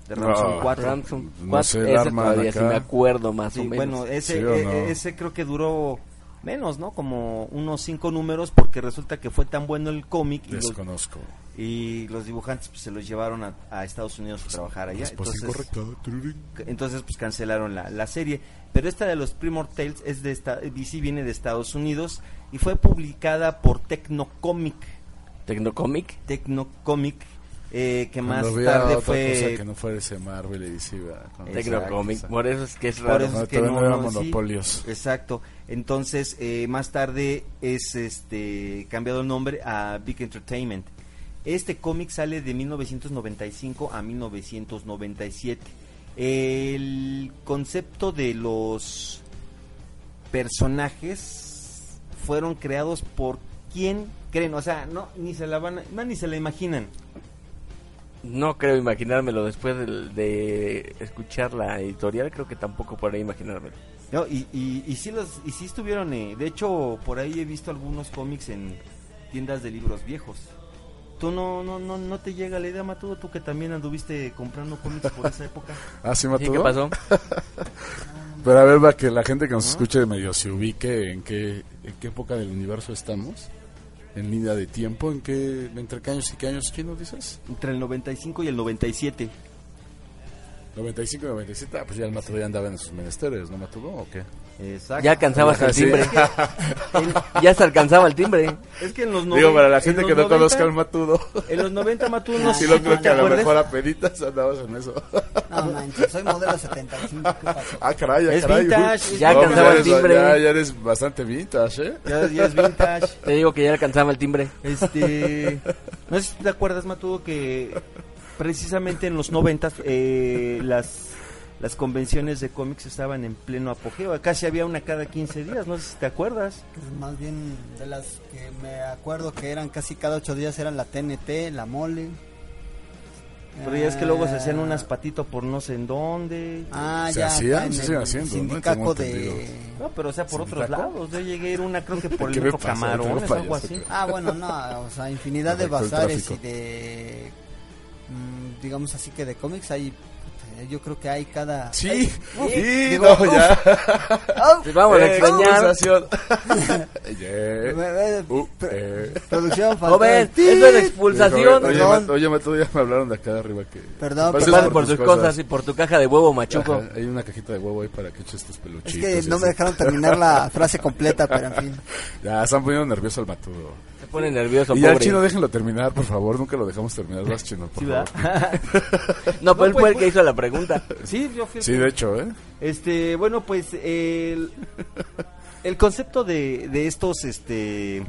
de Ransom No. 4. Ransom No 4, sé, el ese todavía sí me acuerdo más Sí, o menos. bueno, ese, ¿Sí o e- no? ese creo que duró menos, ¿no? Como unos cinco números porque resulta que fue tan bueno el cómic y los, Desconozco. y los dibujantes pues, se los llevaron a, a Estados Unidos a trabajar allá. Respuesta Entonces, incorrecta. Tururín. entonces pues cancelaron la, la serie. Pero esta de los Primor Tales es de esta, DC viene de Estados Unidos y fue publicada por Tecnocomic. Tecnocomic. Tecnocomic, eh, que más tarde otra fue... cosa que no fuera ese Marvel y DC, Tecnocomic. Exacto. Por eso es que es raro. No, es que no, no no, sí. monopolios. Exacto. Entonces, eh, más tarde es este cambiado el nombre a Big Entertainment. Este cómic sale de 1995 a 1997. El concepto de los personajes fueron creados por quién creen, o sea, no ni se la van, no, ni se la imaginan. No creo imaginármelo después de, de escuchar la editorial, creo que tampoco podré imaginármelo. No, y, y, y sí los y sí estuvieron eh, de hecho por ahí he visto algunos cómics en tiendas de libros viejos tú no no no no te llega la idea Matudo tú que también anduviste comprando cómics por esa época [laughs] Ah, sí. Matudo? ¿Qué pasó? [laughs] Pero a ver, va que la gente que nos escuche medio se ubique en qué, en qué época del universo estamos. En línea de tiempo, en qué, entre qué años y qué años chino dices? entre el 95 y el 97 95 y 97, ah, pues ya el Matudo ya andaba en sus menesteres, ¿no Matudo o qué? exacto Ya alcanzabas el timbre. [laughs] ya se alcanzaba el timbre. es que en los Digo, 90 para la en gente que no 90 conozca al Matudo, en los 90 Matudo no [laughs] sí lo creo que a lo mejor a peditas andabas en eso. No manches, soy modelo 75, ¿qué pasó? [laughs] Ah, caray, ah, Es caray. vintage, ya alcanzaba el timbre. Ya, ya eres bastante vintage, ¿eh? ya, ya es vintage Te digo que ya alcanzaba el timbre. Este, no sé si te acuerdas, Matudo, que precisamente en los noventas eh, las las convenciones de cómics estaban en pleno apogeo. Casi había una cada 15 días, no sé si te acuerdas. Pues más bien de las que me acuerdo que eran casi cada ocho días eran la TNT, la mole. Pero ya es que luego se hacían Ah, unas patitos por no sé en dónde. Ah, ¿Se ya. hacían? Se siguen haciendo, ¿no? Sindicato Tengo de. No, pero o sea, por otros lados. Yo llegué a ir una, creo que [laughs] por el ¿Qué me metro Tengo algo así. Ah, bueno, no, o sea, infinidad de bazares y de. Mm, digamos así que de cómics hay. Yo creo que hay cada. Sí, hay- sí, digo, no, uf, ya. Te vamos a Eh, extrañar. [laughs] Uh, eh. Producción, Joven, el eso es expulsación. Oye, oye, Mato, ya me hablaron de acá de arriba que... Perdón, Que perdón. pase por tus cosas y por tu caja de huevo machuco. Ajá, hay una cajita de huevo ahí para que eches tus Es peluchitos. que y no me dejaron terminar la frase completa, pero en fin. [laughs] Ya, están poniendo nervioso al Matudo. Pone nervioso, Y ya, pobre. chino, déjenlo terminar, por favor. Nunca lo dejamos terminar, vas, chino, por Sí, favor. [laughs] No, pues él fue el pues, que hizo la pregunta. [laughs] sí, yo fui Sí, de hecho, ¿eh? Este, bueno, pues el, el concepto de, de estos, este,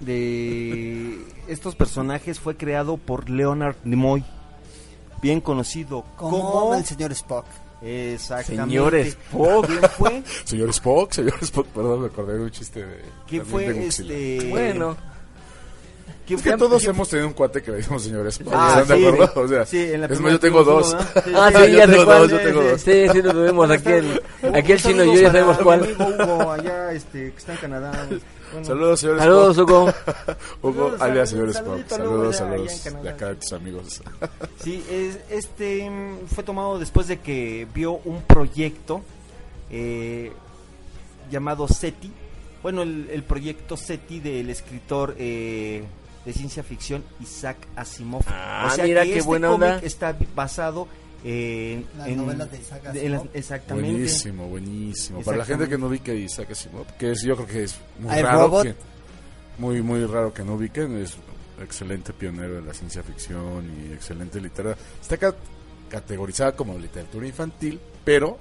de estos personajes fue creado por Leonard Nimoy, bien conocido Como como, el señor Spock. Exactamente. Señor Spock. ¿Quién fue? Señor Spock, señor Spock, perdón, me acordé de un chiste de... ¿Quién de fue Godzilla. este? Bueno, ¿quién Es que todos hemos tenido un cuate que le decimos señor Spock. Ah, ¿Están sí, de acuerdo? O sea, sí, en la es más, yo tengo dos. uno, ¿verdad? [laughs] Sí, Ah, sí, ya sé tengo cuál. dos, yo tengo dos. Sí, sí, lo tuvimos aquí. El, aquí el chino y yo ya a sabemos mi cuál. amigo Hugo allá, este, que está en Canadá. Bueno, Saludos, señor Saludos. Hugo. [laughs] Hugo, Saludos, alias saludos, señor Spock. saludito luego Saludos, saludos de acá de tus amigos. [laughs] Sí, es, este fue tomado después de que vio un proyecto eh, llamado SETI. Bueno, el, el proyecto SETI del escritor eh, de ciencia ficción Isaac Asimov. Ah, mira qué este buena onda. está basado en, Las en- novelas de Isaac de- en las- Asimov. exactamente. Buenísimo, buenísimo. Para la gente que no ubique a Isaac Asimov, que es, yo creo que es muy Hay raro. robot. Que, muy, muy raro que no ubiquen. Es excelente pionero de la ciencia ficción y excelente literatura. Está ca- categorizada como literatura infantil, pero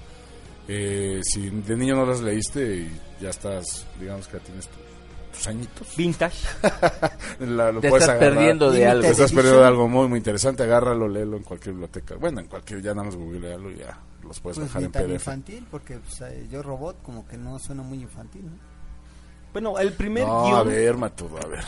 eh, si de niño no las leíste y ya estás, digamos que ya tienes tu- tus añitos, Vintage. [laughs] la- lo Te puedes estás agarrar. perdiendo de algo. Te estás perdiendo de algo muy, muy interesante. Agárralo, léelo en cualquier biblioteca. Bueno, en cualquier, ya nada más googlealo y ya los puedes Pues bajar en tan PDF. infantil, porque pues, eh, yo robot como que no suena muy infantil. ¿no? Bueno, el primer No, guion. a ver, Matudo, a ver.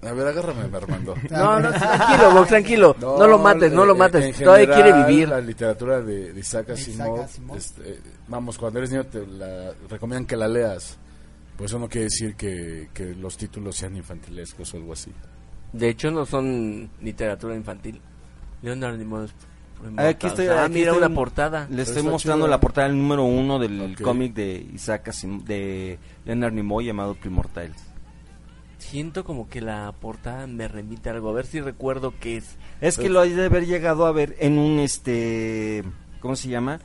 A ver, agárrame, Armando. [laughs] No, no, [laughs] tranquilo, Vox, tranquilo. No, lo mates, no lo eh, mates. en Todavía quiere general, vivir. La literatura de, de Isaac De Isaac Asimov, Asimov. este, vamos, cuando eres niño te la recomiendan que la leas. Pues eso no quiere decir que, que los títulos sean infantilescos o algo así. De hecho, no son literatura infantil. Leonard Nimoy Aquí estoy, ah, aquí mira estoy- una portada. Le estoy mostrando chido. la portada del número uno del Ok. cómic de Isaac Asim- de Leonard Nimoy llamado Primortales. Siento como que la portada me remite a algo. A ver si recuerdo qué es. Es que lo hay de haber llegado a ver en un este ¿cómo se llama?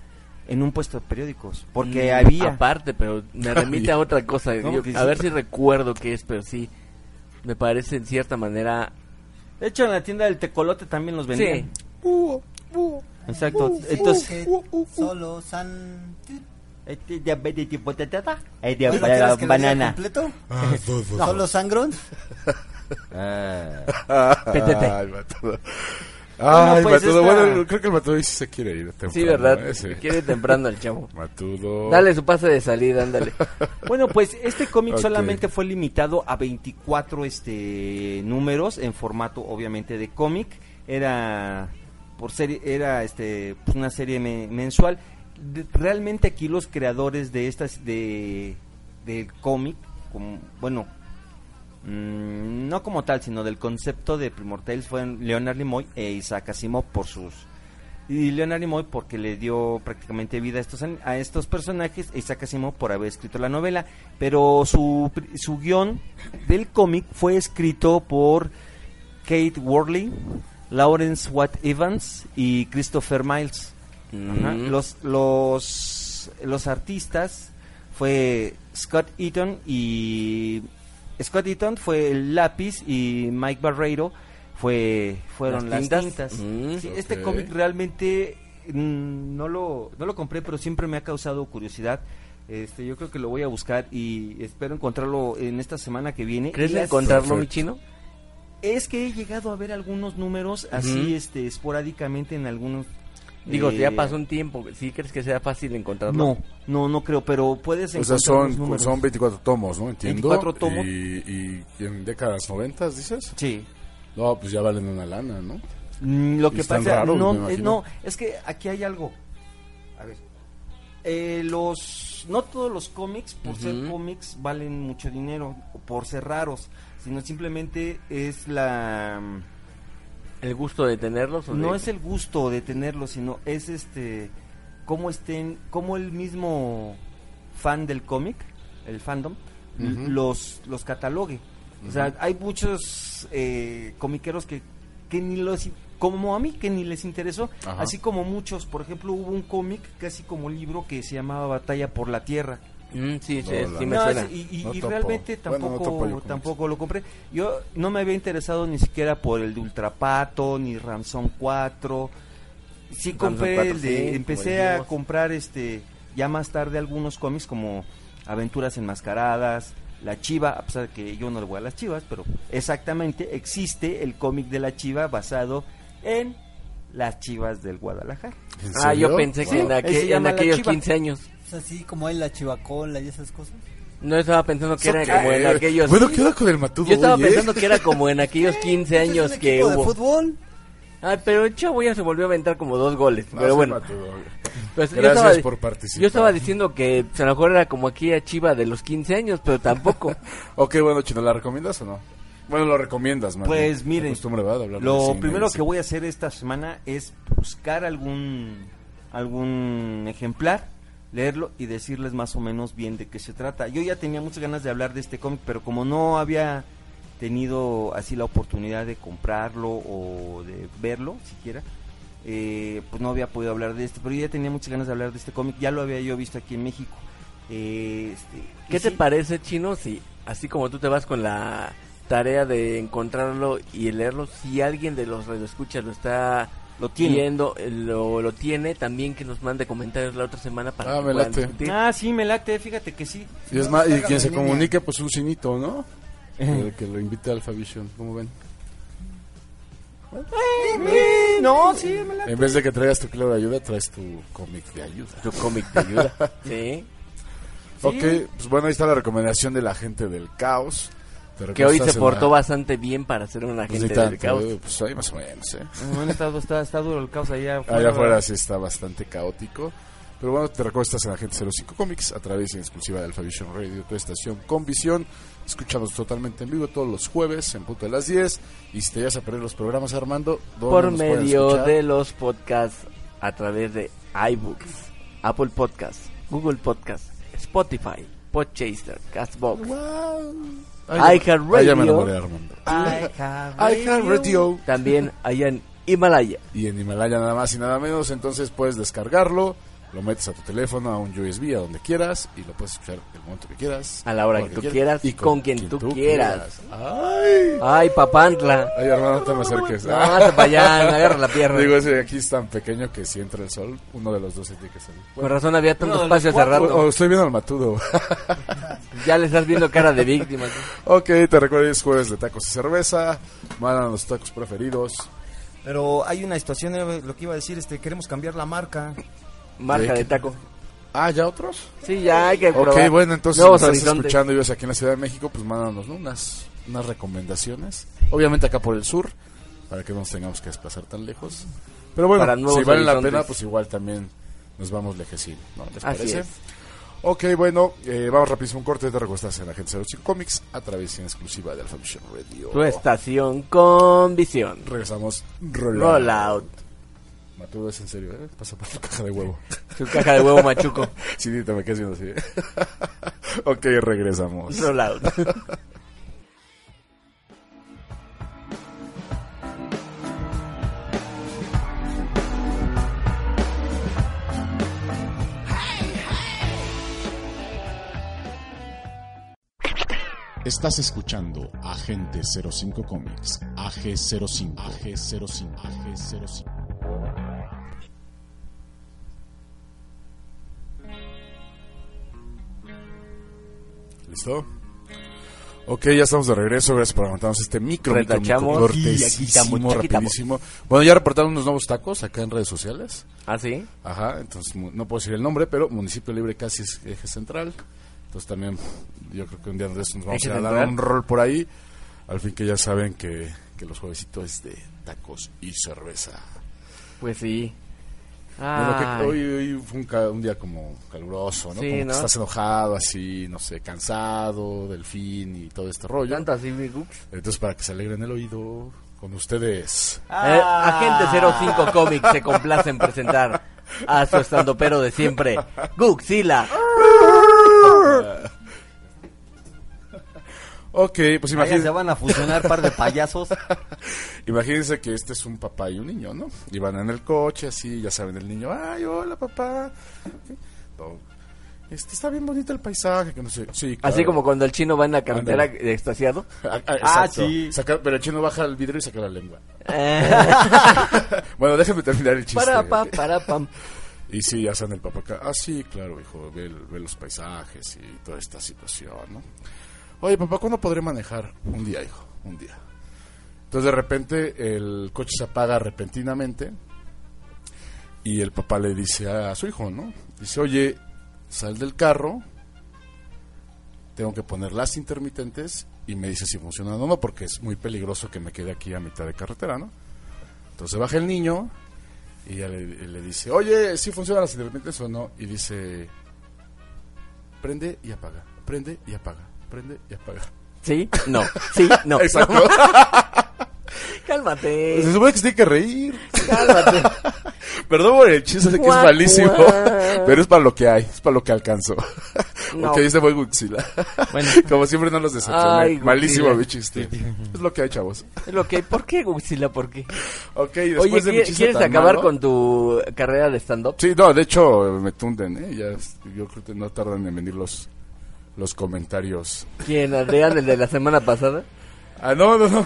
En un puesto de periódicos, porque Mm, había Aparte, pero me [laughs] remite a otra cosa. No, Yo- porque a ver si recuerdo qué es, pero sí. Me parece en cierta manera. De hecho en la tienda del Tecolote también los vendían. Sí. Exacto. Sí, Entonces, solo San... este diabetes tipo tatata, eh, Bueno, diabetes ¿quieres que lo diga banana. completo? Ah, [laughs] ¿Solo Sangrón? [laughs] Ah. PTT. Ay, Matudo. Ay, pues, Matudo. esta- Bueno, creo que el Matudo sí se quiere ir. temprano, Sí, ¿verdad? ¿eh? Sí. Quiere temprano el chavo. [laughs] Matudo. Dale su pase de salida, ándale. [laughs] Bueno, pues este cómic solamente fue limitado a 24 este números en formato obviamente de cómic. Era por serie era este pues, una serie me- mensual. De- realmente aquí los creadores de estas de del cómic como bueno, mm, no como tal, sino del concepto de Primortales fueron Leonard Nimoy e Isaac Asimov por sus y Leonard Nimoy porque le dio prácticamente vida a estos a estos personajes e Isaac Asimov por haber escrito la novela, pero su su guion del cómic fue escrito por Kate Worley, Lawrence Watt Evans y Christopher Miles. Ajá. Mm. Los los los artistas fue Scott Eaton y Scott Eaton fue el lápiz y Mike Barreiro fue fueron Las las tintas. Mm. Sí, Este cómic realmente mm, no lo no lo compré, pero siempre me ha causado curiosidad. Este, yo creo que lo voy a buscar y espero encontrarlo en esta semana que viene. ¿Crees encontrarlo, mi chino? Es que he llegado a ver algunos números así, este, esporádicamente en algunos. Digo, eh, ya pasó un tiempo. ¿Sí crees que sea fácil encontrarlo? No, no, no creo, pero puedes O sea, encontrar son, son 24 tomos, ¿no? Entiendo. 24 tomos. Y, y en décadas 90, dices? Sí. No, pues ya valen una lana, ¿no? Mm, Lo Y que pasa, raros, no, eh, no, es que aquí hay algo. A ver, eh, los, no todos los cómics, por ser cómics, valen mucho dinero, por ser raros, sino simplemente es la, ¿El gusto de tenerlos? o no de- es el gusto de tenerlos, sino es este, cómo estén, cómo el mismo fan del cómic, el fandom, los, los catalogue. O sea, hay muchos eh, comiqueros que, que ni los, como a mí, que ni les interesó. Ajá. Así como muchos, por ejemplo, hubo un cómic, casi como libro, que se llamaba Batalla por la Tierra. Mm, sí, sí, No, la sí me No, suena. es- y y- No y topo. realmente Bueno, no tampoco, tampoco lo compré. Yo no me había interesado ni siquiera por el de Ultrapato, ni Ransom 4. Sí compré 4, el de, sí, empecé a comprar este ya más tarde algunos cómics como Aventuras enmascaradas, La Chiva, a pesar de que yo no le voy a las Chivas, pero exactamente existe el cómic de La Chiva basado en las Chivas del Guadalajara. ¿En Ah, yo pensé que Wow. en, se en llama La aquellos Chiva. 15 años. Es así como en la chivacola y esas cosas. No estaba pensando que ¿Eso era como en aquellos... Bueno, ¿qué onda con el matudo Yo estaba hoy, eh? pensando que era como en [laughs] aquellos 15 Pues años es un que equipo de hubo. fútbol. Ay, pero el chavo ya se volvió a aventar como dos goles. No, pero sí, bueno, Matudo. pues, yo Gracias estaba, por participar. yo estaba diciendo que pues, a lo mejor era como aquí a Chiva de los 15 años, pero tampoco. [laughs] Ok, bueno, Chino, ¿la recomiendas o no? Bueno, lo recomiendas, man. Pues, miren, costumbre, ¿verdad? de hablar de Lo cine, primero que voy a hacer esta semana es buscar algún algún ejemplar, leerlo y decirles más o menos bien de qué se trata. Yo ya tenía muchas ganas de hablar de este cómic, pero como no había tenido así la oportunidad de comprarlo o de verlo siquiera, eh, pues no había podido hablar de este. Pero yo ya tenía muchas ganas de hablar de este cómic, ya lo había yo visto aquí en México. Eh, este, ¿Qué te sí, parece, Chino, si así como tú te vas con la tarea de encontrarlo y leerlo, si alguien de los radioescuchas lo está Lo tiene. viendo, eh, lo, lo tiene, también que nos mande comentarios la otra semana para Ah, que me late. discutir. Ah, sí, me late, fíjate que sí. Y es No, más, y quien se línea. comunique, pues un cinito, ¿no? El que lo invite al Fabition, ¿cómo ven? No, sí, me late. En vez de que traigas tu claro de ayuda, traes tu cómic de ayuda. Tu cómic te ayuda. [laughs] sí. Ok, pues bueno, ahí está la recomendación de la gente del caos. Que hoy se portó bastante bien para ser un Pues agente del tanto, caos. eh, pues ahí más o menos, ¿eh? Bueno, está, está, está duro el caos allá afuera. Allá afuera sí está bastante caótico. Pero bueno, te recuerdo estás en Agente 05 Comics a través en exclusiva de Alpha Vision Radio, tu estación con visión. Escúchanos totalmente en vivo todos los jueves en punto de las 10. Y si te vas a perder los programas, Armando, ¿dónde Por medio de los podcasts a través de iBooks, Apple Podcasts, Google Podcasts, Spotify, Podchaser, Castbox, ya- iHeartRadio. ay, ya me enamoré, Armando. iHeartRadio. también allá en Himalaya. y en Himalaya nada más y nada menos, entonces puedes descargarlo, lo metes a tu teléfono, a un USB, a donde quieras, y lo puedes escuchar el momento que quieras. A la hora que tú quieras, con quien tú quieras. Ay, Ay, papantla. ay, hermano, no te me acerques. No, hasta para allá, me agarra la pierna. Digo, ese aquí es tan pequeño que si entra el sol, uno de los dos se tiene que salir. Con razón había tanto No, espacio hace cuatro. rato. O- o estoy viendo al matudo. [laughs] Ya le estás viendo cara de víctima. ok, te recuerdo es jueves de tacos y cerveza. Mandan los tacos preferidos. Pero hay una situación, lo que iba a decir, este, queremos cambiar la marca. Marca ¿De taco. Ah, ¿ya otros? Sí, ya hay que Ok, probar. bueno, entonces si nos estás escuchando y ves aquí en la Ciudad de México, pues mándanos ¿no? unas, unas recomendaciones. Obviamente acá por el sur, para que no nos tengamos que desplazar tan lejos. Pero bueno, si vale la pena, pues igual también nos vamos lejecín, ¿no? ¿Les Así parece? es. Ok, bueno, eh, vamos rapidísimo un corte. Te recuestas en la Agencia 05 Comics a través en exclusiva de Alpha Vision Radio. Tu estación con visión. Regresamos. Roll, Rollout. Matudo, es en serio, ¿eh? Pasa por tu caja de huevo. [laughs] Su caja de huevo machuco. [laughs] sí, te me quedas viendo así. ¿eh? [laughs] ok, regresamos. Rollout. Estás escuchando Agente 05 Comics, AG05, AG05, AG05. ¿Listo? Ok, ya estamos de regreso. Gracias por aguantarnos este micro, micro, micro cortesísimo, rapidísimo. Bueno, ya reportaron unos nuevos tacos acá en redes sociales. ¿Ah, sí? Ajá, entonces no puedo decir el nombre, pero Municipio Libre casi es eje central. Entonces también yo creo que un día de estos nos vamos ¿Eje a dar un rol por ahí. Al fin que ya saben que, que los juevesitos es de tacos y cerveza. Pues sí. Bueno, que Ay. hoy, hoy fue un, ca- un día como caluroso, ¿no? Sí, como que ¿no? estás enojado, así, no sé, cansado del fin y todo este rollo. Mi Gux. Entonces, para que se alegren el oído con ustedes. Eh, Agente 05 Comics se complace en presentar a su estandopero de siempre, Guxila. Ok, pues imagínense, se van a fusionar par de payasos. [laughs] imagínense que este es un papá y un niño, ¿no? Y van en el coche, así, ya saben, el niño, ay, hola papá. Todo. Este, está bien bonito el paisaje, que no sé. Sí, claro. Así como cuando el chino va en la carretera Ándale. extasiado. [laughs] Ah, ah, exacto. sí. Saca- pero el chino baja el vidrio y saca la lengua. Eh, [laughs] Bueno, déjame terminar el chiste. para pa, para pam. Y sí, ya saben el papá acá. Ah, sí, claro, hijo, ve, ve los paisajes y toda esta situación, ¿no? Oye, papá, ¿cuándo podré manejar? Un día, hijo, un día. Entonces, de repente, el coche se apaga repentinamente y el papá le dice a su hijo, ¿no? Dice, oye, sal del carro, tengo que poner las intermitentes y me dice si funcionan o no, porque es muy peligroso que me quede aquí a mitad de carretera, ¿no? Entonces baja el niño y ella le, dice, oye, ¿sí funcionan las intermitentes o no? Y dice, prende y apaga, prende y apaga, prende y apaga. ¿Sí? No. ¿Sí? No. [laughs] Exacto. [laughs] Cálmate. Se supone que se tiene que reír. Cálmate. [laughs] Perdón por el chiste, sé que es malísimo, pero es para lo que hay, es para lo que alcanzo. No. Ok, este fue Godzilla. Bueno. Como siempre no los decepcioné. Malísimo Godzilla. mi chiste. Es lo que hay, chavos. Es lo que ¿Por qué, Guxila? ¿Por qué? Ok, después Oye, de mi ¿qui- chiste ¿quieres tan acabar malo- con tu carrera de stand-up? Sí, no, de hecho me tunden, ¿eh? Ya, yo creo que no tardan en venir los, los comentarios. ¿Quién, Adrián, el de la semana pasada? Ah, no, no, no.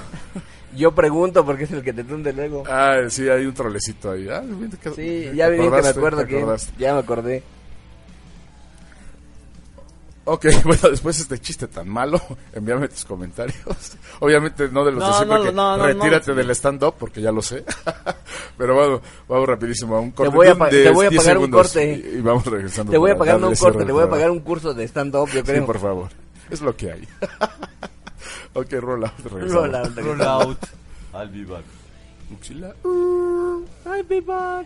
Yo pregunto porque es el que te tunde luego. Ah, sí, hay un trolecito ahí. Ah, Sí, ya bien que me acuerdo que... Ya me acordé. Ok, [laughs] bueno, después de este chiste tan malo, [laughs] envíame tus comentarios. [laughs] Obviamente no de los No, de siempre no, que no, no, retírate no. del stand-up, porque ya lo sé. Pero bueno, vamos rapidísimo a un corte. voy a de- pa- de te voy a 10 pagar un segundos corte. Y, y vamos regresando. Te voy a pagar un corte, te voy a pagar un curso de stand-up, yo Sí, creo. por favor. Es lo que hay. ok, roll out. regresamos. Rola, Roll out. I'll be back. Mochila. I'll be back.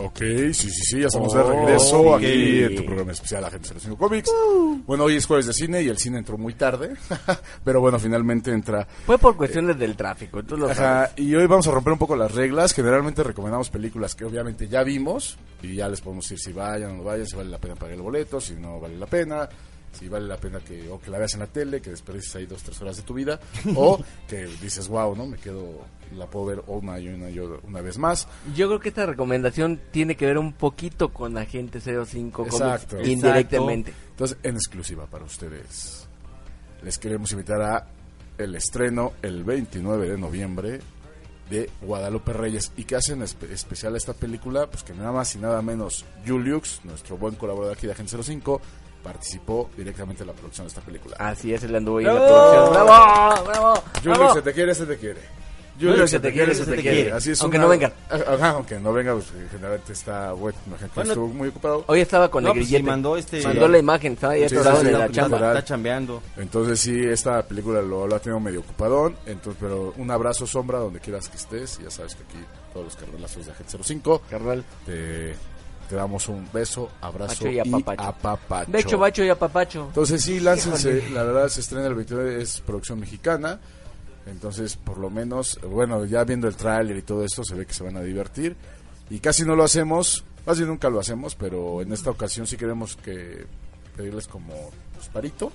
Ok, sí, sí, sí, ya estamos de regreso aquí en tu programa especial Agente 05 Comics. Bueno, hoy es jueves de cine y el cine entró muy tarde, [laughs] pero bueno, finalmente entra. Fue por cuestiones del tráfico, tú lo sabes. Ajá, y hoy vamos a romper un poco las reglas. Generalmente recomendamos películas que obviamente ya vimos y ya les podemos decir si vayan o no vayan, si vale la pena pagar el boleto, si no vale la pena, si vale la pena que o que la veas en la tele, que desperdicies ahí dos, tres horas de tu vida, [laughs] o que dices, wow, ¿no? Me quedo, la puedo ver una y una y una vez más. Yo creo que esta recomendación tiene que ver un poquito con Agente 05 Comics, Exacto. indirectamente. Entonces, en exclusiva para ustedes, les queremos invitar a el estreno el 29 de noviembre de Guadalupe Reyes. ¿Y que hacen espe- especial esta película? Pues que nada más y nada menos Juliux, nuestro buen colaborador aquí de Agente 05, participó directamente en la producción de esta película. Así es, él anduvo ahí en la producción. ¡Bravo! ¡Bravo! ¡Bravo! se te quiere, se te quiere. Juliux, se te quiere, se te quiere. Así es Aunque una- no venga. Ajá, aunque no venga, pues generalmente está, bueno, estuvo muy ocupado. Hoy estaba con No, el pues, sí, grillete. mandó este- Mandó la imagen, estaba ahí Sí, atorado sí, sí, en la la- chamba. Está chambeando. Entonces sí, esta película lo, lo ha tenido medio ocupadón, entonces, pero un abrazo sombra donde quieras que estés, y ya sabes que aquí todos los carnalazos de Agente 05 Carnal. te, te damos un beso, abrazo y y apapacho. apapacho. Becho, bacho y apapacho. Entonces sí, láncense, la verdad se estrena el 29, es producción mexicana, entonces por lo menos, bueno, ya viendo el tráiler y todo esto se ve que se van a divertir, y casi no lo hacemos, casi nunca lo hacemos, pero en esta ocasión sí queremos que pedirles como pues, parito,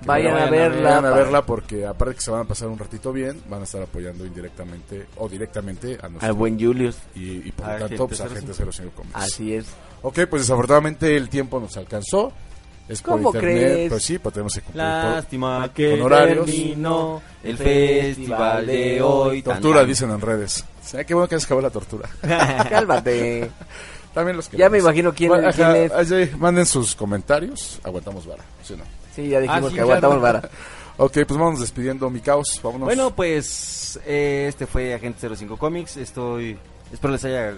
que Vayan a verla. vayan a verla porque aparte que se van a pasar un ratito bien, van a estar apoyando indirectamente o directamente a nuestro Al buen Julius. y, y por lo tanto pues, a Agente 05 Comics. Así es. Ok, pues desafortunadamente el tiempo nos alcanzó. Es por ¿Cómo internet, crees? pues sí, pues tenemos que cumplir por- Lástima que con horarios. terminó el festival de hoy. Tortura, tan. dicen en redes. Sí, qué bueno que se acabó la tortura. [laughs] Cálmate. También los que Ya me imagino quién- Bueno, quién ajá, es. manden sus comentarios. Aguantamos vara, ¿sí o no? Sí, ya dijimos Ah, sí, que aguantamos vara. [laughs] Ok, pues vamos despidiendo mi caos. Vámonos. Bueno, pues eh, este fue Agente 05 Comics. Estoy, espero les haya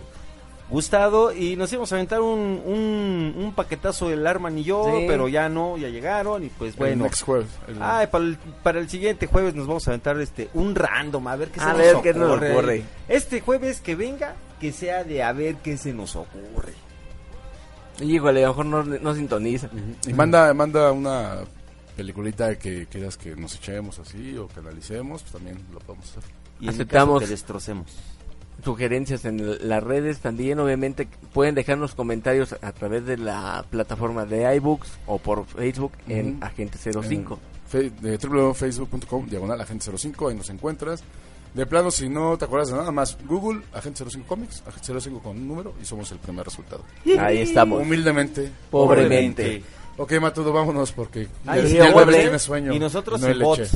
gustado y nos íbamos a aventar un, un, un paquetazo del Arman y yo, Sí. pero ya no, ya llegaron y pues el bueno. next jueves. el- Ay, para el, para el siguiente jueves nos vamos a aventar este un random, a ver qué se A nos ver ocurre. qué nos ocurre. Este jueves que venga, que sea de a ver qué se nos ocurre. Y híjole, a lo mejor no, no sintoniza. y manda, manda una peliculita que quieras que nos echemos así o que analicemos, pues también lo podemos hacer. Y en Aceptamos. que destrocemos. Sugerencias en el- las redes también, obviamente pueden dejarnos comentarios a través de la plataforma de iBooks o por Facebook en Ujú. Agente 05. Fe- de www.facebook.com, diagonal Agente 05, ahí nos encuentras. De plano, si no te acuerdas de nada más, Google, Agente 05 Comics, Agente 05 con un número y somos el primer resultado. Ahí estamos. Humildemente. Pobremente. Ok, Matudo, vámonos porque Ay, ya, sí, ya el jueves tiene sueño. Y nosotros no sin bots.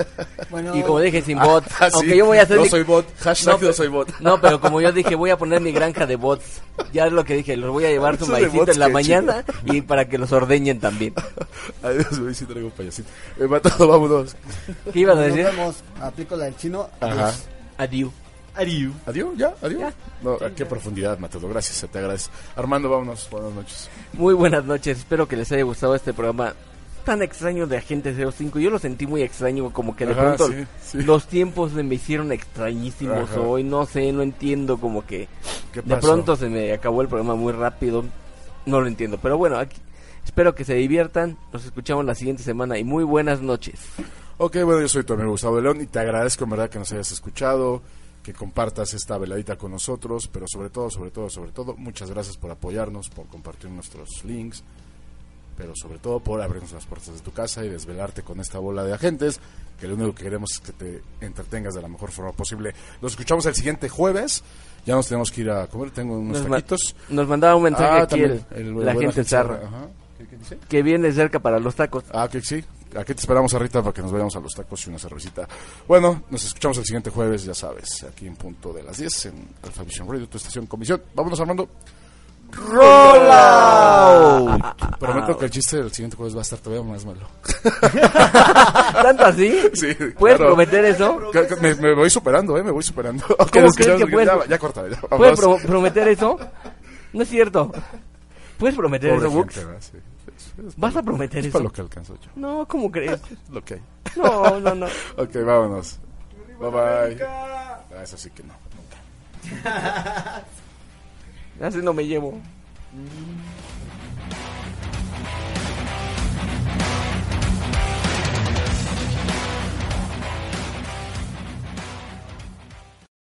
[laughs] Bueno, Y como dije, sin bots. Ah, sí, Aunque yo voy a hacer No mi- soy bot. [laughs] Hashtag No, no, soy bot. No, pero como yo dije, voy a poner mi granja de bots. Ya es lo que dije, los voy a llevar su Eso de maicito en la mañana y para que los ordeñen también. [laughs] Adiós, güey, sí traigo payasito. Eh, Matudo, vámonos. ¿Qué ibas a nos decir? vemos. Aplico la del chino. Ajá. Adiós. Adiós. ¿Adiós? ¿Ya? ¿Adiós? Ya. No, a qué profundidad, Matudo. Gracias, se te agradece. Armando, vámonos. Buenas noches. Muy buenas noches, espero que les haya gustado este programa tan extraño de Agente 05. Yo lo sentí muy extraño, como que de Ajá, pronto sí, sí. los tiempos se me hicieron extrañísimos Ajá. hoy. No sé, no entiendo, como que ¿Qué de pronto se me acabó el programa muy rápido. No lo entiendo, pero bueno, aquí espero que se diviertan. Nos escuchamos la siguiente semana y muy buenas noches. Ok, bueno, yo soy tu amigo Gustavo de León y te agradezco en verdad que nos hayas escuchado, que compartas esta veladita con nosotros, pero sobre todo, sobre todo, sobre todo, muchas gracias por apoyarnos, por compartir nuestros links, pero sobre todo por abrirnos las puertas de tu casa y desvelarte con esta bola de agentes, que lo único que queremos es que te entretengas de la mejor forma posible. Nos escuchamos el siguiente jueves, ya nos tenemos que ir a comer, tengo unos Nos, ma- taquitos. nos mandaba un mensaje Ah, aquí también, el- el la gente zarra, Ajá. ¿Qué, qué dice? que viene cerca para los tacos. Ah, que sí. Aquí te esperamos ahorita para que nos vayamos a los tacos y una cervecita. Bueno, nos escuchamos el siguiente jueves, ya sabes, aquí en punto de las 10 en Alpha Vision Radio, tu estación comisión. Vámonos, Armando. ¡Roll out! Prometo que el chiste del siguiente jueves va a estar todavía más malo. [laughs] ¿Tanto así? Sí, ¿Puedes claro. prometer eso? Me, me voy superando, ¿eh? Me voy superando. ¿Cómo crees que puedes- Ya, ya corta, ya. ¿Puedes pro- prometer eso? No es cierto. ¿Puedes prometer Pobre eso, gente, ¿verdad? Sí. ¿Vas a prometer es eso? para lo que alcanzo yo. No, ¿cómo crees? [laughs] Lo que hay. No, no, no. [laughs] Ok, vámonos. Bye bye. Ah, eso sí que no. Nunca. [laughs] Así no me llevo. Mm.